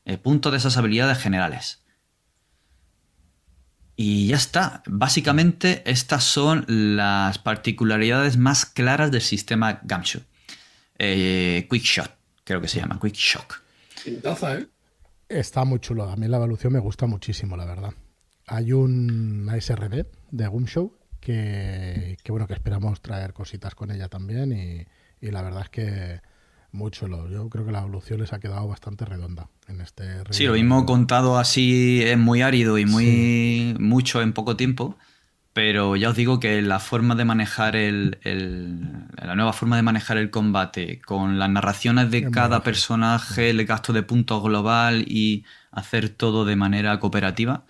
El punto de esas habilidades generales. Y ya está. Básicamente estas son las particularidades más claras del sistema Gumshoe. Eh, Quick Shot, creo que se llama Quick Shock. ¿eh? Está muy chulo. A mí la evolución me gusta muchísimo, la verdad. Hay un SRD de Gumshow que, que, bueno, que esperamos traer cositas con ella también y, y la verdad es que muy chulo. Yo creo que la evolución les ha quedado bastante redonda en este. Sí, lo mismo contado así es muy árido y muy mucho en poco tiempo. Pero ya os digo que la forma de manejar el, la nueva forma de manejar el combate, con las narraciones de cada personaje, el gasto de puntos global y hacer todo de manera cooperativa,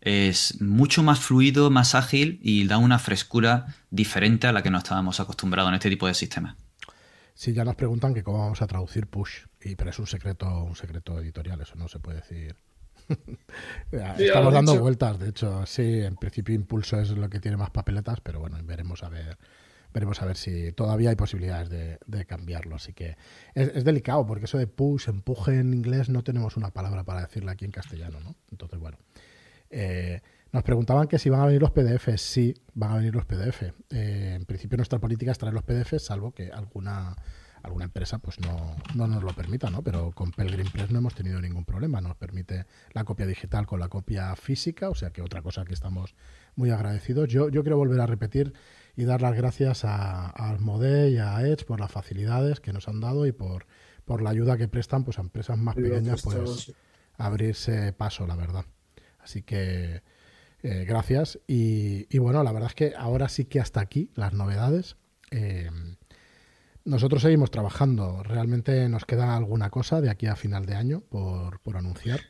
es mucho más fluido, más ágil y da una frescura diferente a la que no estábamos acostumbrados en este tipo de sistemas. Sí, ya nos preguntan que cómo vamos a traducir push, y pero es un secreto, un secreto editorial, eso no se puede decir. Estamos dando vueltas, de hecho, sí, en principio Impulso es lo que tiene más papeletas, pero bueno, veremos a ver, veremos a ver si todavía hay posibilidades de, cambiarlo. Así que es, delicado, porque eso de push, empuje en inglés, no tenemos una palabra para decirle aquí en castellano, ¿no? Entonces, bueno. Eh, nos preguntaban que si van a venir los PDF. Sí, van a venir los PDF. Eh, en principio nuestra política es traer los PDF, salvo que alguna alguna empresa pues no, no nos lo permita, ¿no? Pero con Pelgrim Press no hemos tenido ningún problema. Nos permite la copia digital con la copia física, o sea que otra cosa que estamos muy agradecidos. Yo, yo quiero volver a repetir y dar las gracias a, a Almode y a Edge por las facilidades que nos han dado y por, por la ayuda que prestan pues a empresas más pequeñas pues abrirse paso, la verdad. Así que eh, gracias. Y, bueno, la verdad es que ahora sí que hasta aquí las novedades. Eh, nosotros seguimos trabajando. Realmente nos queda alguna cosa de aquí a final de año por, por anunciar.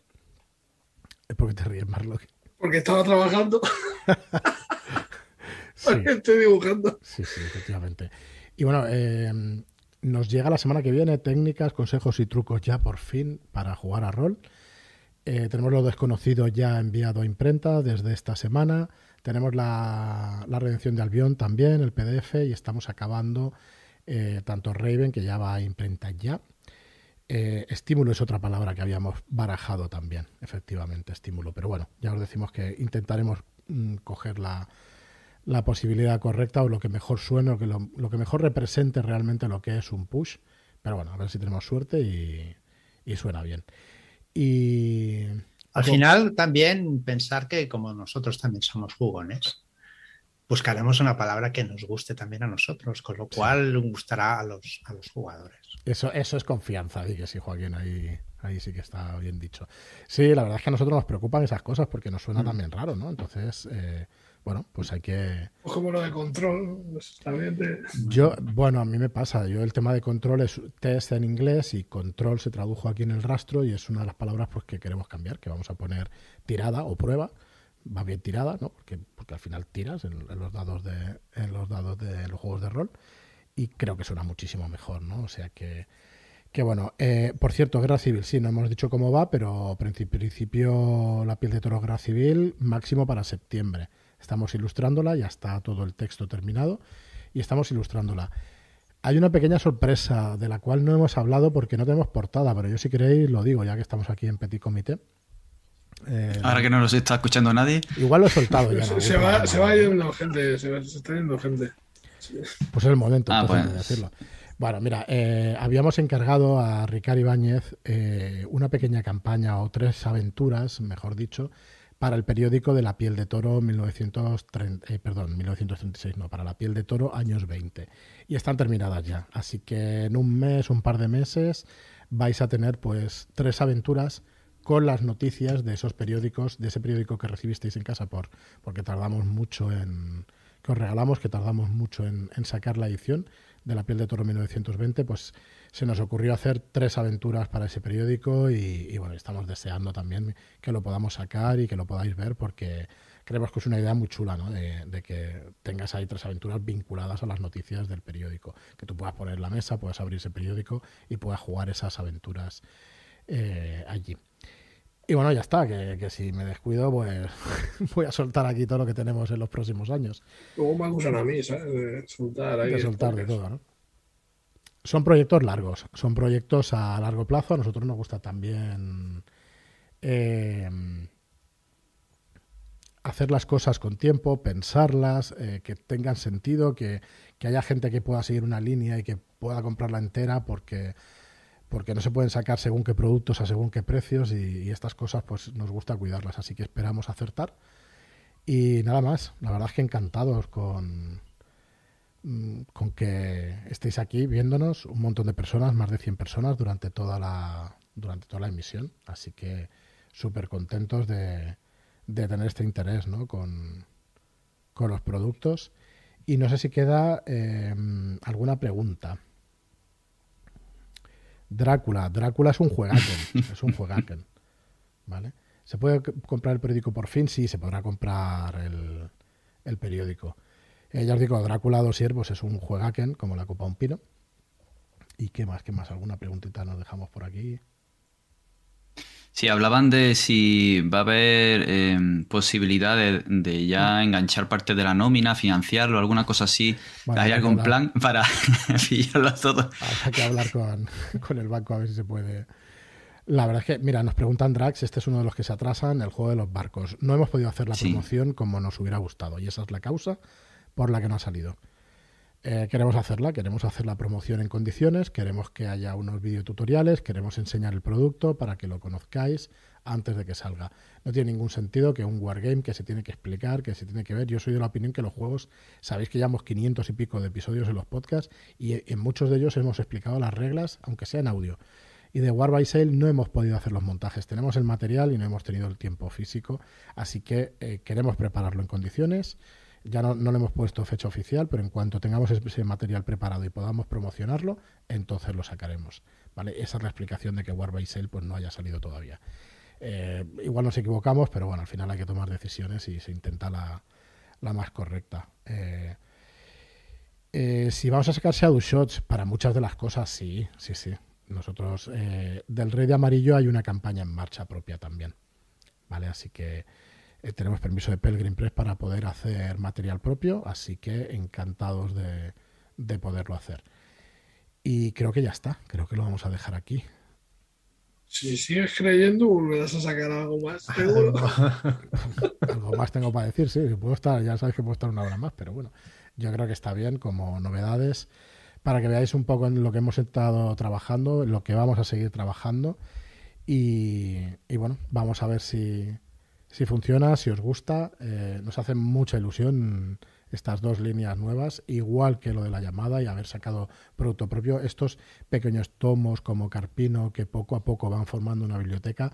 ¿Por qué te ríes, Marlo? Porque estaba trabajando. Porque estoy dibujando. Sí, sí, efectivamente. Y bueno, eh, nos llega la semana que viene técnicas, consejos y trucos ya por fin para jugar a rol. Eh, tenemos lo desconocido ya enviado a imprenta desde esta semana. Tenemos la, redención de Albión también, el PDF, y estamos acabando eh, tanto Raven, que ya va a imprenta ya. Eh, estímulo es otra palabra que habíamos barajado también, efectivamente, estímulo. Pero bueno, ya os decimos que intentaremos mm, coger la, posibilidad correcta o lo que mejor suene, o que lo, que mejor represente realmente lo que es un push. Pero bueno, a ver si tenemos suerte y suena bien. Y al final también pensar que como nosotros también somos jugones, buscaremos una palabra que nos guste también a nosotros, con lo cual gustará a los, a los jugadores. Eso, eso es confianza, que sí, Joaquín, ahí, ahí sí que está bien dicho. Sí, la verdad es que a nosotros nos preocupan esas cosas porque nos suena mm. también raro, ¿no? Entonces, eh, bueno, pues hay que... O como lo de control, pues, también Yo, bueno, a mí me pasa, yo el tema de control es test en inglés y control se tradujo aquí en el rastro y es una de las palabras pues, que queremos cambiar, que vamos a poner tirada o prueba, va bien tirada, ¿no? Porque, porque al final tiras en, los dados de en los dados de los juegos de rol y creo que suena muchísimo mejor, ¿no? O sea que que bueno, eh, por cierto, Guerra Civil, sí, no hemos dicho cómo va, pero principio la piel de toro Guerra Civil, máximo para septiembre. Estamos ilustrándola, ya está todo el texto terminado y estamos ilustrándola. Hay una pequeña sorpresa de la cual no hemos hablado porque no tenemos portada, pero yo si queréis lo digo, ya que estamos aquí en Petit Comité. Eh, Ahora que no nos está escuchando nadie. Igual lo he soltado ya. Se, va, se va yendo gente, se, está yendo gente. Pues es el momento ah, pues. de decirlo. Bueno, mira, eh, habíamos encargado a Ricardo Ibáñez eh, una pequeña campaña o tres aventuras, mejor dicho, para el periódico de La Piel de Toro 1930, eh, perdón, 1936, no, para La Piel de Toro años 20. Y están terminadas ya. Así que en un mes, un par de meses, vais a tener pues tres aventuras con las noticias de esos periódicos, de ese periódico que recibisteis en casa por, porque tardamos mucho en, que os regalamos, que tardamos mucho en, en sacar la edición de La Piel de Toro 1920, pues se nos ocurrió hacer tres aventuras para ese periódico y, bueno, estamos deseando también que lo podamos sacar y que lo podáis ver porque creemos que es una idea muy chula, ¿no? De, que tengas ahí tres aventuras vinculadas a las noticias del periódico, que tú puedas poner la mesa, puedas abrir ese periódico y puedas jugar esas aventuras eh, allí. Y bueno, ya está, que, si me descuido, pues voy a soltar aquí todo lo que tenemos en los próximos años. Luego me acusan a mí, ¿sabes? De soltar ahí. De soltar de todo, ¿no? Son proyectos largos, son proyectos a largo plazo. A nosotros nos gusta también eh, hacer las cosas con tiempo, pensarlas, eh, que tengan sentido, que, haya gente que pueda seguir una línea y que pueda comprarla entera porque porque no se pueden sacar según qué productos a según qué precios y, estas cosas pues nos gusta cuidarlas, así que esperamos acertar. Y nada más, la verdad es que encantados con, con que estéis aquí viéndonos, un montón de personas, más de 100 personas durante toda la, durante toda la emisión, así que súper contentos de, de, tener este interés ¿no? con, con los productos. Y no sé si queda eh, alguna pregunta. Drácula. Drácula es un juegaken. es un juegaken. ¿Vale? ¿Se puede comprar el periódico por fin? Sí, se podrá comprar el, periódico. Eh, ya os digo, Drácula dos siervos es un juegaken, como la copa un pino. ¿Y qué más? ¿Qué más? ¿Alguna preguntita nos dejamos por aquí? Sí, hablaban de si va a haber em, posibilidad de, ya enganchar parte de la nómina, financiarlo, alguna cosa así. ¿Hay algún plan para pillarlo todo? Hay que hablar con, con, el banco a ver si se puede. La verdad es que, mira, nos preguntan Drax, este es uno de los que se atrasan, el juego de los barcos. No hemos podido hacer la promoción como nos hubiera gustado y esa es la causa por la que no ha salido. Eh, queremos hacerla, queremos hacer la promoción en condiciones, queremos que haya unos videotutoriales, queremos enseñar el producto para que lo conozcáis antes de que salga. No tiene ningún sentido que un wargame que se tiene que explicar, que se tiene que ver. Yo soy de la opinión que los juegos, sabéis que llevamos 500 y pico de episodios en los podcasts y en muchos de ellos hemos explicado las reglas, aunque sea en audio. Y de War by Sale no hemos podido hacer los montajes. Tenemos el material y no hemos tenido el tiempo físico, así que eh, queremos prepararlo en condiciones. Ya no, le hemos puesto fecha oficial, pero en cuanto tengamos ese material preparado y podamos promocionarlo, entonces lo sacaremos. ¿vale? Esa es la explicación de que War by Sale pues, no haya salido todavía. Eh, igual nos equivocamos, pero bueno, al final hay que tomar decisiones y se intenta la, más correcta. Eh, eh, si vamos a sacar Shadow Shots, para muchas de las cosas, sí, sí, sí. Nosotros, del Rey de Amarillo hay una campaña en marcha propia también. ¿Vale? Así que eh, tenemos permiso de Pelgrim Press para poder hacer material propio, así que encantados de, poderlo hacer. Y creo que ya está, creo que lo vamos a dejar aquí. Si sigues creyendo, volverás a sacar algo más, seguro. algo más tengo para decir, sí, puedo estar, ya sabes que puedo estar una hora más, pero bueno, yo creo que está bien como novedades para que veáis un poco en lo que hemos estado trabajando, en lo que vamos a seguir trabajando. y bueno, vamos a ver si, si funciona, si os gusta, eh, nos hace mucha ilusión estas dos líneas nuevas, igual que lo de la llamada y haber sacado producto propio. Estos pequeños tomos como Carpino que poco a poco van formando una biblioteca,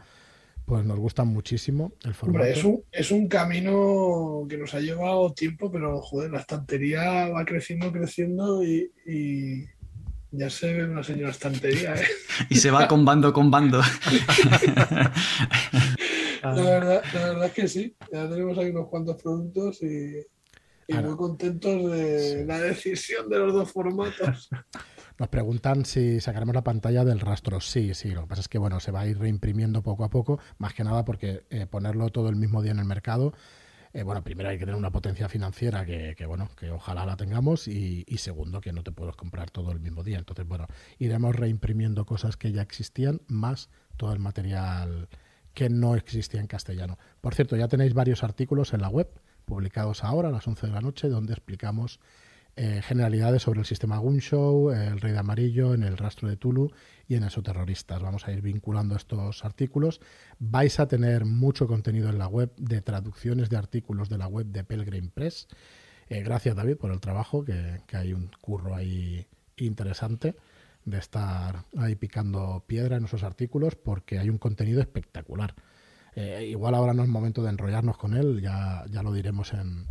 pues nos gustan muchísimo el formato. es, un, es un camino que nos ha llevado tiempo, pero joder, la estantería va creciendo, creciendo y, ya se ve una señora estantería. ¿eh? y se va combando, combando. La verdad, la verdad es que sí. Ya tenemos ahí unos cuantos productos y, muy contentos de la decisión de los dos formatos. Nos preguntan si sacaremos la pantalla del rastro. Sí, sí. Lo que pasa es que bueno, se va a ir reimprimiendo poco a poco, más que nada porque eh, ponerlo todo el mismo día en el mercado. Eh, bueno, primero hay que tener una potencia financiera que, bueno, que ojalá la tengamos y, y, segundo que no te puedes comprar todo el mismo día. Entonces, bueno, iremos reimprimiendo cosas que ya existían más todo el material que no existía en castellano. Por cierto, ya tenéis varios artículos en la web, publicados ahora a las 11 de la noche, donde explicamos eh, generalidades sobre el sistema Gunshow, el Rey de Amarillo, en el rastro de Tulu y en Exoterroristas. Vamos a ir vinculando estos artículos. Vais a tener mucho contenido en la web de traducciones de artículos de la web de Pelgrim Press. Eh, gracias, David, por el trabajo, que, que hay un curro ahí interesante de estar ahí picando piedra en esos artículos porque hay un contenido espectacular. Eh, igual ahora no es momento de enrollarnos con él, ya, ya lo diremos en,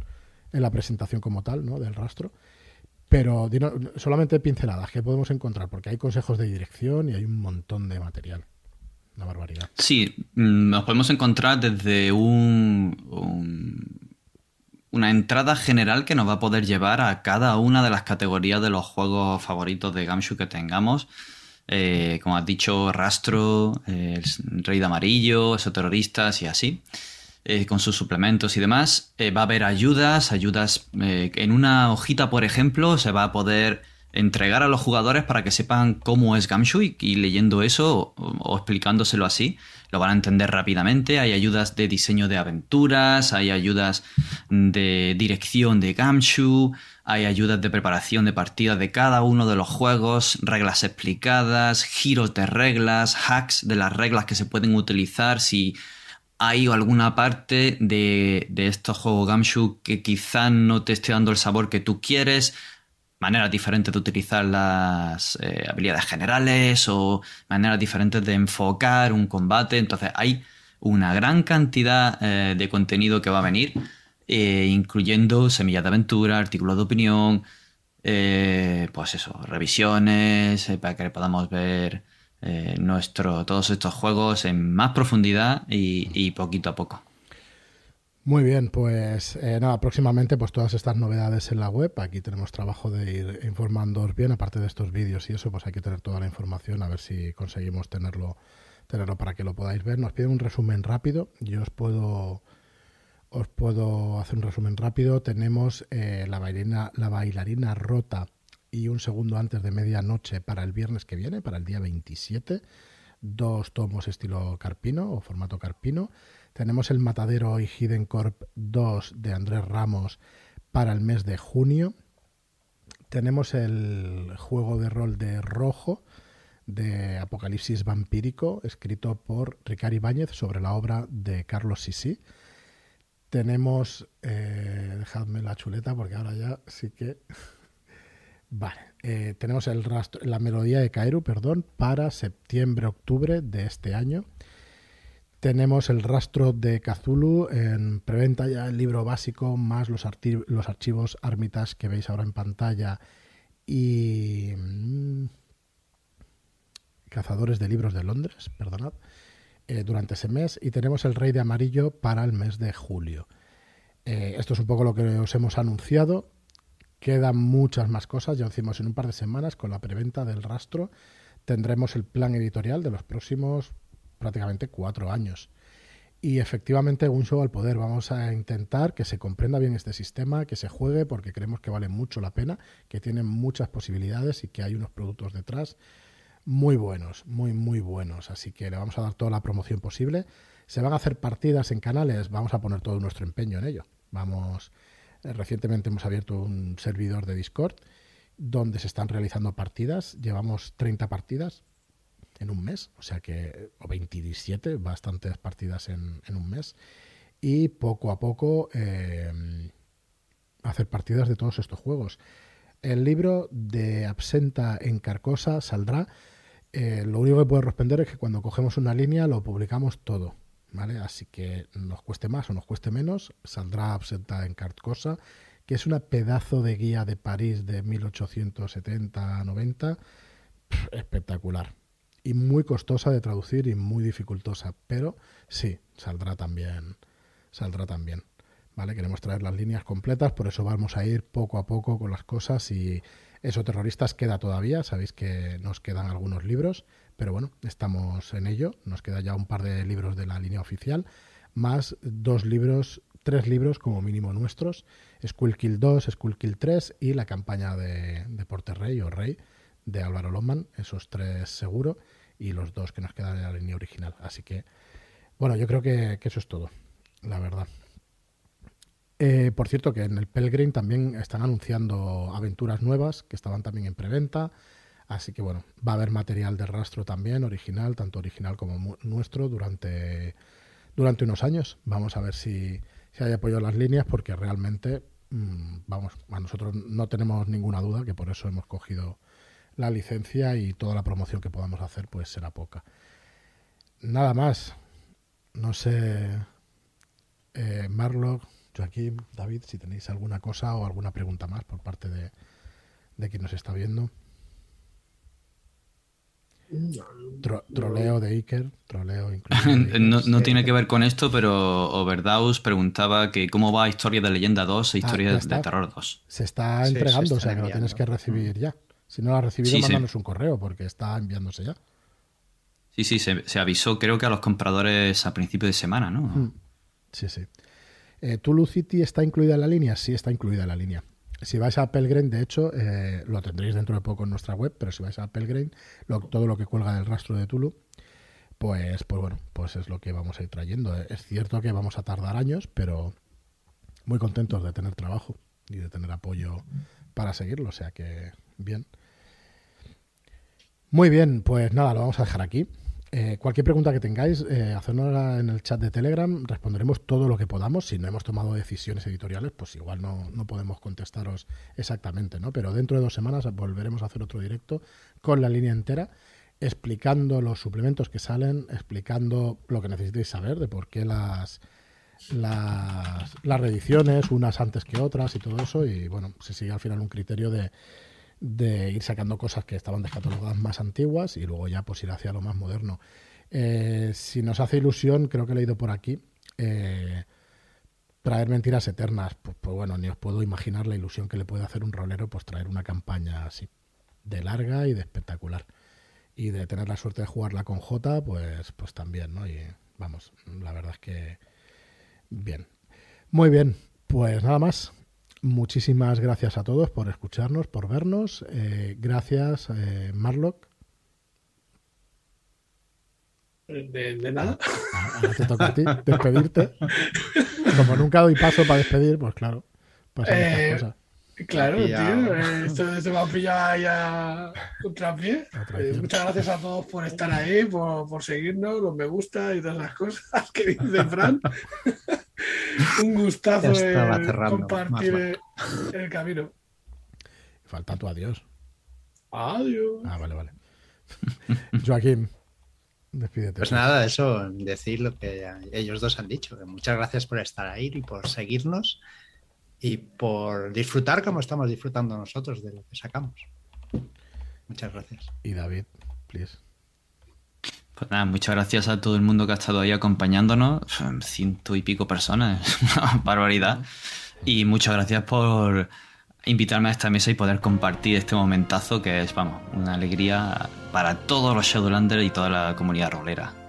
en la presentación como tal, ¿no? Del rastro. Pero solamente pinceladas que podemos encontrar, porque hay consejos de dirección y hay un montón de material. Una barbaridad. Sí, mm, nos podemos encontrar desde un una entrada general que nos va a poder llevar a cada una de las categorías de los juegos favoritos de Gamshu que tengamos. Eh, como has dicho, Rastro, el Rey de Amarillo, esos terroristas y así, eh, con sus suplementos y demás. Eh, va a haber ayudas, ayudas en una hojita, por ejemplo, se va a poder entregar a los jugadores para que sepan cómo es Gamshu y, leyendo eso o explicándoselo así, lo van a entender rápidamente. Hay ayudas de diseño de aventuras, hay ayudas de dirección de Gamshu, hay ayudas de preparación de partidas de cada uno de los juegos, reglas explicadas, giros de reglas, hacks de las reglas que se pueden utilizar si hay alguna parte de, estos juegos Gamshu que quizá no te esté dando el sabor que tú quieres, maneras diferentes de utilizar las eh, habilidades generales o maneras diferentes de enfocar un combate. Entonces hay una gran cantidad eh, de contenido que va a venir, eh, incluyendo semillas de aventura, artículos de opinión, pues eso, revisiones, para que podamos ver nuestro, todos estos juegos en más profundidad y poquito a poco. Muy bien, pues eh, nada, próximamente pues todas estas novedades en la web. Aquí tenemos trabajo de ir informándoos bien, aparte de estos vídeos y eso, pues hay que tener toda la información, a ver si conseguimos tenerlo, tenerlo para que lo podáis ver. Nos piden un resumen rápido, yo os puedo os puedo hacer un resumen rápido. Tenemos eh, la bailarina, la bailarina rota y un segundo antes de medianoche para el viernes que viene, para el día 27. Dos tomos estilo carpino o formato carpino. Tenemos el Matadero y Hidden Corp 2 de Andrés Ramos para el mes de junio. Tenemos el juego de rol de Rojo de Apocalipsis Vampírico, escrito por Ricard Ibáñez sobre la obra de Carlos Sisi. Tenemos, eh, dejadme la chuleta porque ahora ya sí que... vale, eh, tenemos el rastro, la melodía de Kairu, perdón, para septiembre-octubre de este año. Tenemos el rastro de Cthulhu en preventa ya el libro básico más los, los archivos Armitage que veis ahora en pantalla y mm, Cazadores de Libros de Londres, perdonad, eh, durante ese mes y tenemos el Rey de Amarillo para el mes de julio. Eh, esto es un poco lo que os hemos anunciado. Quedan muchas más cosas, ya decimos en un par de semanas con la preventa del rastro tendremos el plan editorial de los próximos prácticamente cuatro años. Y efectivamente, un show al poder. Vamos a intentar que se comprenda bien este sistema, que se juegue, porque creemos que vale mucho la pena, que tiene muchas posibilidades y que hay unos productos detrás muy buenos, muy, muy buenos. Así que le vamos a dar toda la promoción posible. Se van a hacer partidas en canales, vamos a poner todo nuestro empeño en ello. Vamos, eh, recientemente hemos abierto un servidor de Discord donde se están realizando partidas. Llevamos 30 partidas, en un mes, o sea que, o 27, bastantes partidas en, un mes, y poco a poco eh, hacer partidas de todos estos juegos. El libro de Absenta en Carcosa saldrá. Eh, lo único que puedo responder es que cuando cogemos una línea lo publicamos todo. ¿vale? Así que nos cueste más o nos cueste menos, saldrá Absenta en Carcosa, que es una pedazo de guía de París de 1870-90. Espectacular y muy costosa de traducir y muy dificultosa, pero sí, saldrá también, saldrá también. ¿Vale? Queremos traer las líneas completas, por eso vamos a ir poco a poco con las cosas y eso terroristas queda todavía, sabéis que nos quedan algunos libros, pero bueno, estamos en ello, nos queda ya un par de libros de la línea oficial, más dos libros, tres libros como mínimo nuestros, Skullkill 2, Skullkill 3 y la campaña de, de Porterrey o Rey de Álvaro Lomman, esos tres seguro y los dos que nos quedan en la línea original. Así que, bueno, yo creo que, eso es todo, la verdad. Eh, por cierto, que en el Pelgrim también están anunciando aventuras nuevas que estaban también en preventa. Así que bueno, va a haber material de rastro también, original, tanto original como nuestro, durante, durante unos años. Vamos a ver si, si hay apoyo a las líneas, porque realmente, mm, vamos, a nosotros no tenemos ninguna duda que por eso hemos cogido la licencia y toda la promoción que podamos hacer pues será poca. Nada más. No sé, eh, Marlock, Joaquín, David, si tenéis alguna cosa o alguna pregunta más por parte de, de quien nos está viendo. troleo de Iker, troleo incluso. no, tiene que ver con esto, pero Overdaus preguntaba que cómo va Historia de Leyenda 2 e ah, Historia de, Terror 2. Se está entregando, o sea que lo tienes que recibir ya. Si no lo has recibido, mándanos un correo porque está enviándose ya. Sí, sí, se, avisó creo que a los compradores a principio de semana, ¿no? Hmm. Sí, sí. Eh, ¿Tulu City está incluida en la línea? Sí, está incluida en la línea. Si vais a Pelgrim, de hecho, eh, lo tendréis dentro de poco en nuestra web, pero si vais a Pelgrim, todo lo que cuelga del rastro de Tulu, pues, pues bueno, pues es lo que vamos a ir trayendo. Es cierto que vamos a tardar años, pero muy contentos de tener trabajo y de tener apoyo para seguirlo, o sea que bien. Muy bien, pues nada, lo vamos a dejar aquí. Eh, cualquier pregunta que tengáis, eh, en el chat de Telegram, responderemos todo lo que podamos. Si no hemos tomado decisiones editoriales, pues igual no, no, podemos contestaros exactamente, ¿no? Pero dentro de dos semanas volveremos a hacer otro directo con la línea entera, explicando los suplementos que salen, explicando lo que necesitéis saber de por qué las, las, las reediciones, unas antes que otras y todo eso. Y bueno, se sigue al final un criterio de de ir sacando cosas que estaban descatalogadas más antiguas y luego ya pues ir hacia lo más moderno. Eh, si nos hace ilusión, creo que he leído por aquí, eh, traer mentiras eternas, pues, pues, bueno, ni os puedo imaginar la ilusión que le puede hacer un rolero pues traer una campaña así, de larga y de espectacular. Y de tener la suerte de jugarla con J, pues, pues también, ¿no? Y vamos, la verdad es que bien. Muy bien, pues nada más. Muchísimas gracias a todos por escucharnos, por vernos. Eh, gracias, eh, Marlock. De, nada. Ah, ah, ahora te toca a ti despedirte. Como nunca doy paso para despedir, pues claro, eh, cosas. Claro, tío, esto se va a pillar ya contra pie. muchas gracias a todos por estar ahí, por, por seguirnos, los me gusta y todas las cosas que dice Fran. Un gustazo compartir el camino. Falta tu adiós. Adiós. Ah, vale, vale. Joaquín, despídete. Pues nada, eso, decir lo que ellos dos han dicho. Muchas gracias por estar ahí y por seguirnos y por disfrutar como estamos disfrutando nosotros de lo que sacamos. Muchas gracias. Y David, please. Pues nada, muchas gracias a todo el mundo que ha estado ahí acompañándonos. Ciento y pico personas, una barbaridad. Y muchas gracias por invitarme a esta mesa y poder compartir este momentazo que es, vamos, una alegría para todos los Shadowlanders y toda la comunidad rolera.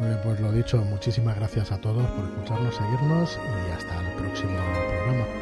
Pues lo dicho, muchísimas gracias a todos por escucharnos, seguirnos y hasta el próximo programa.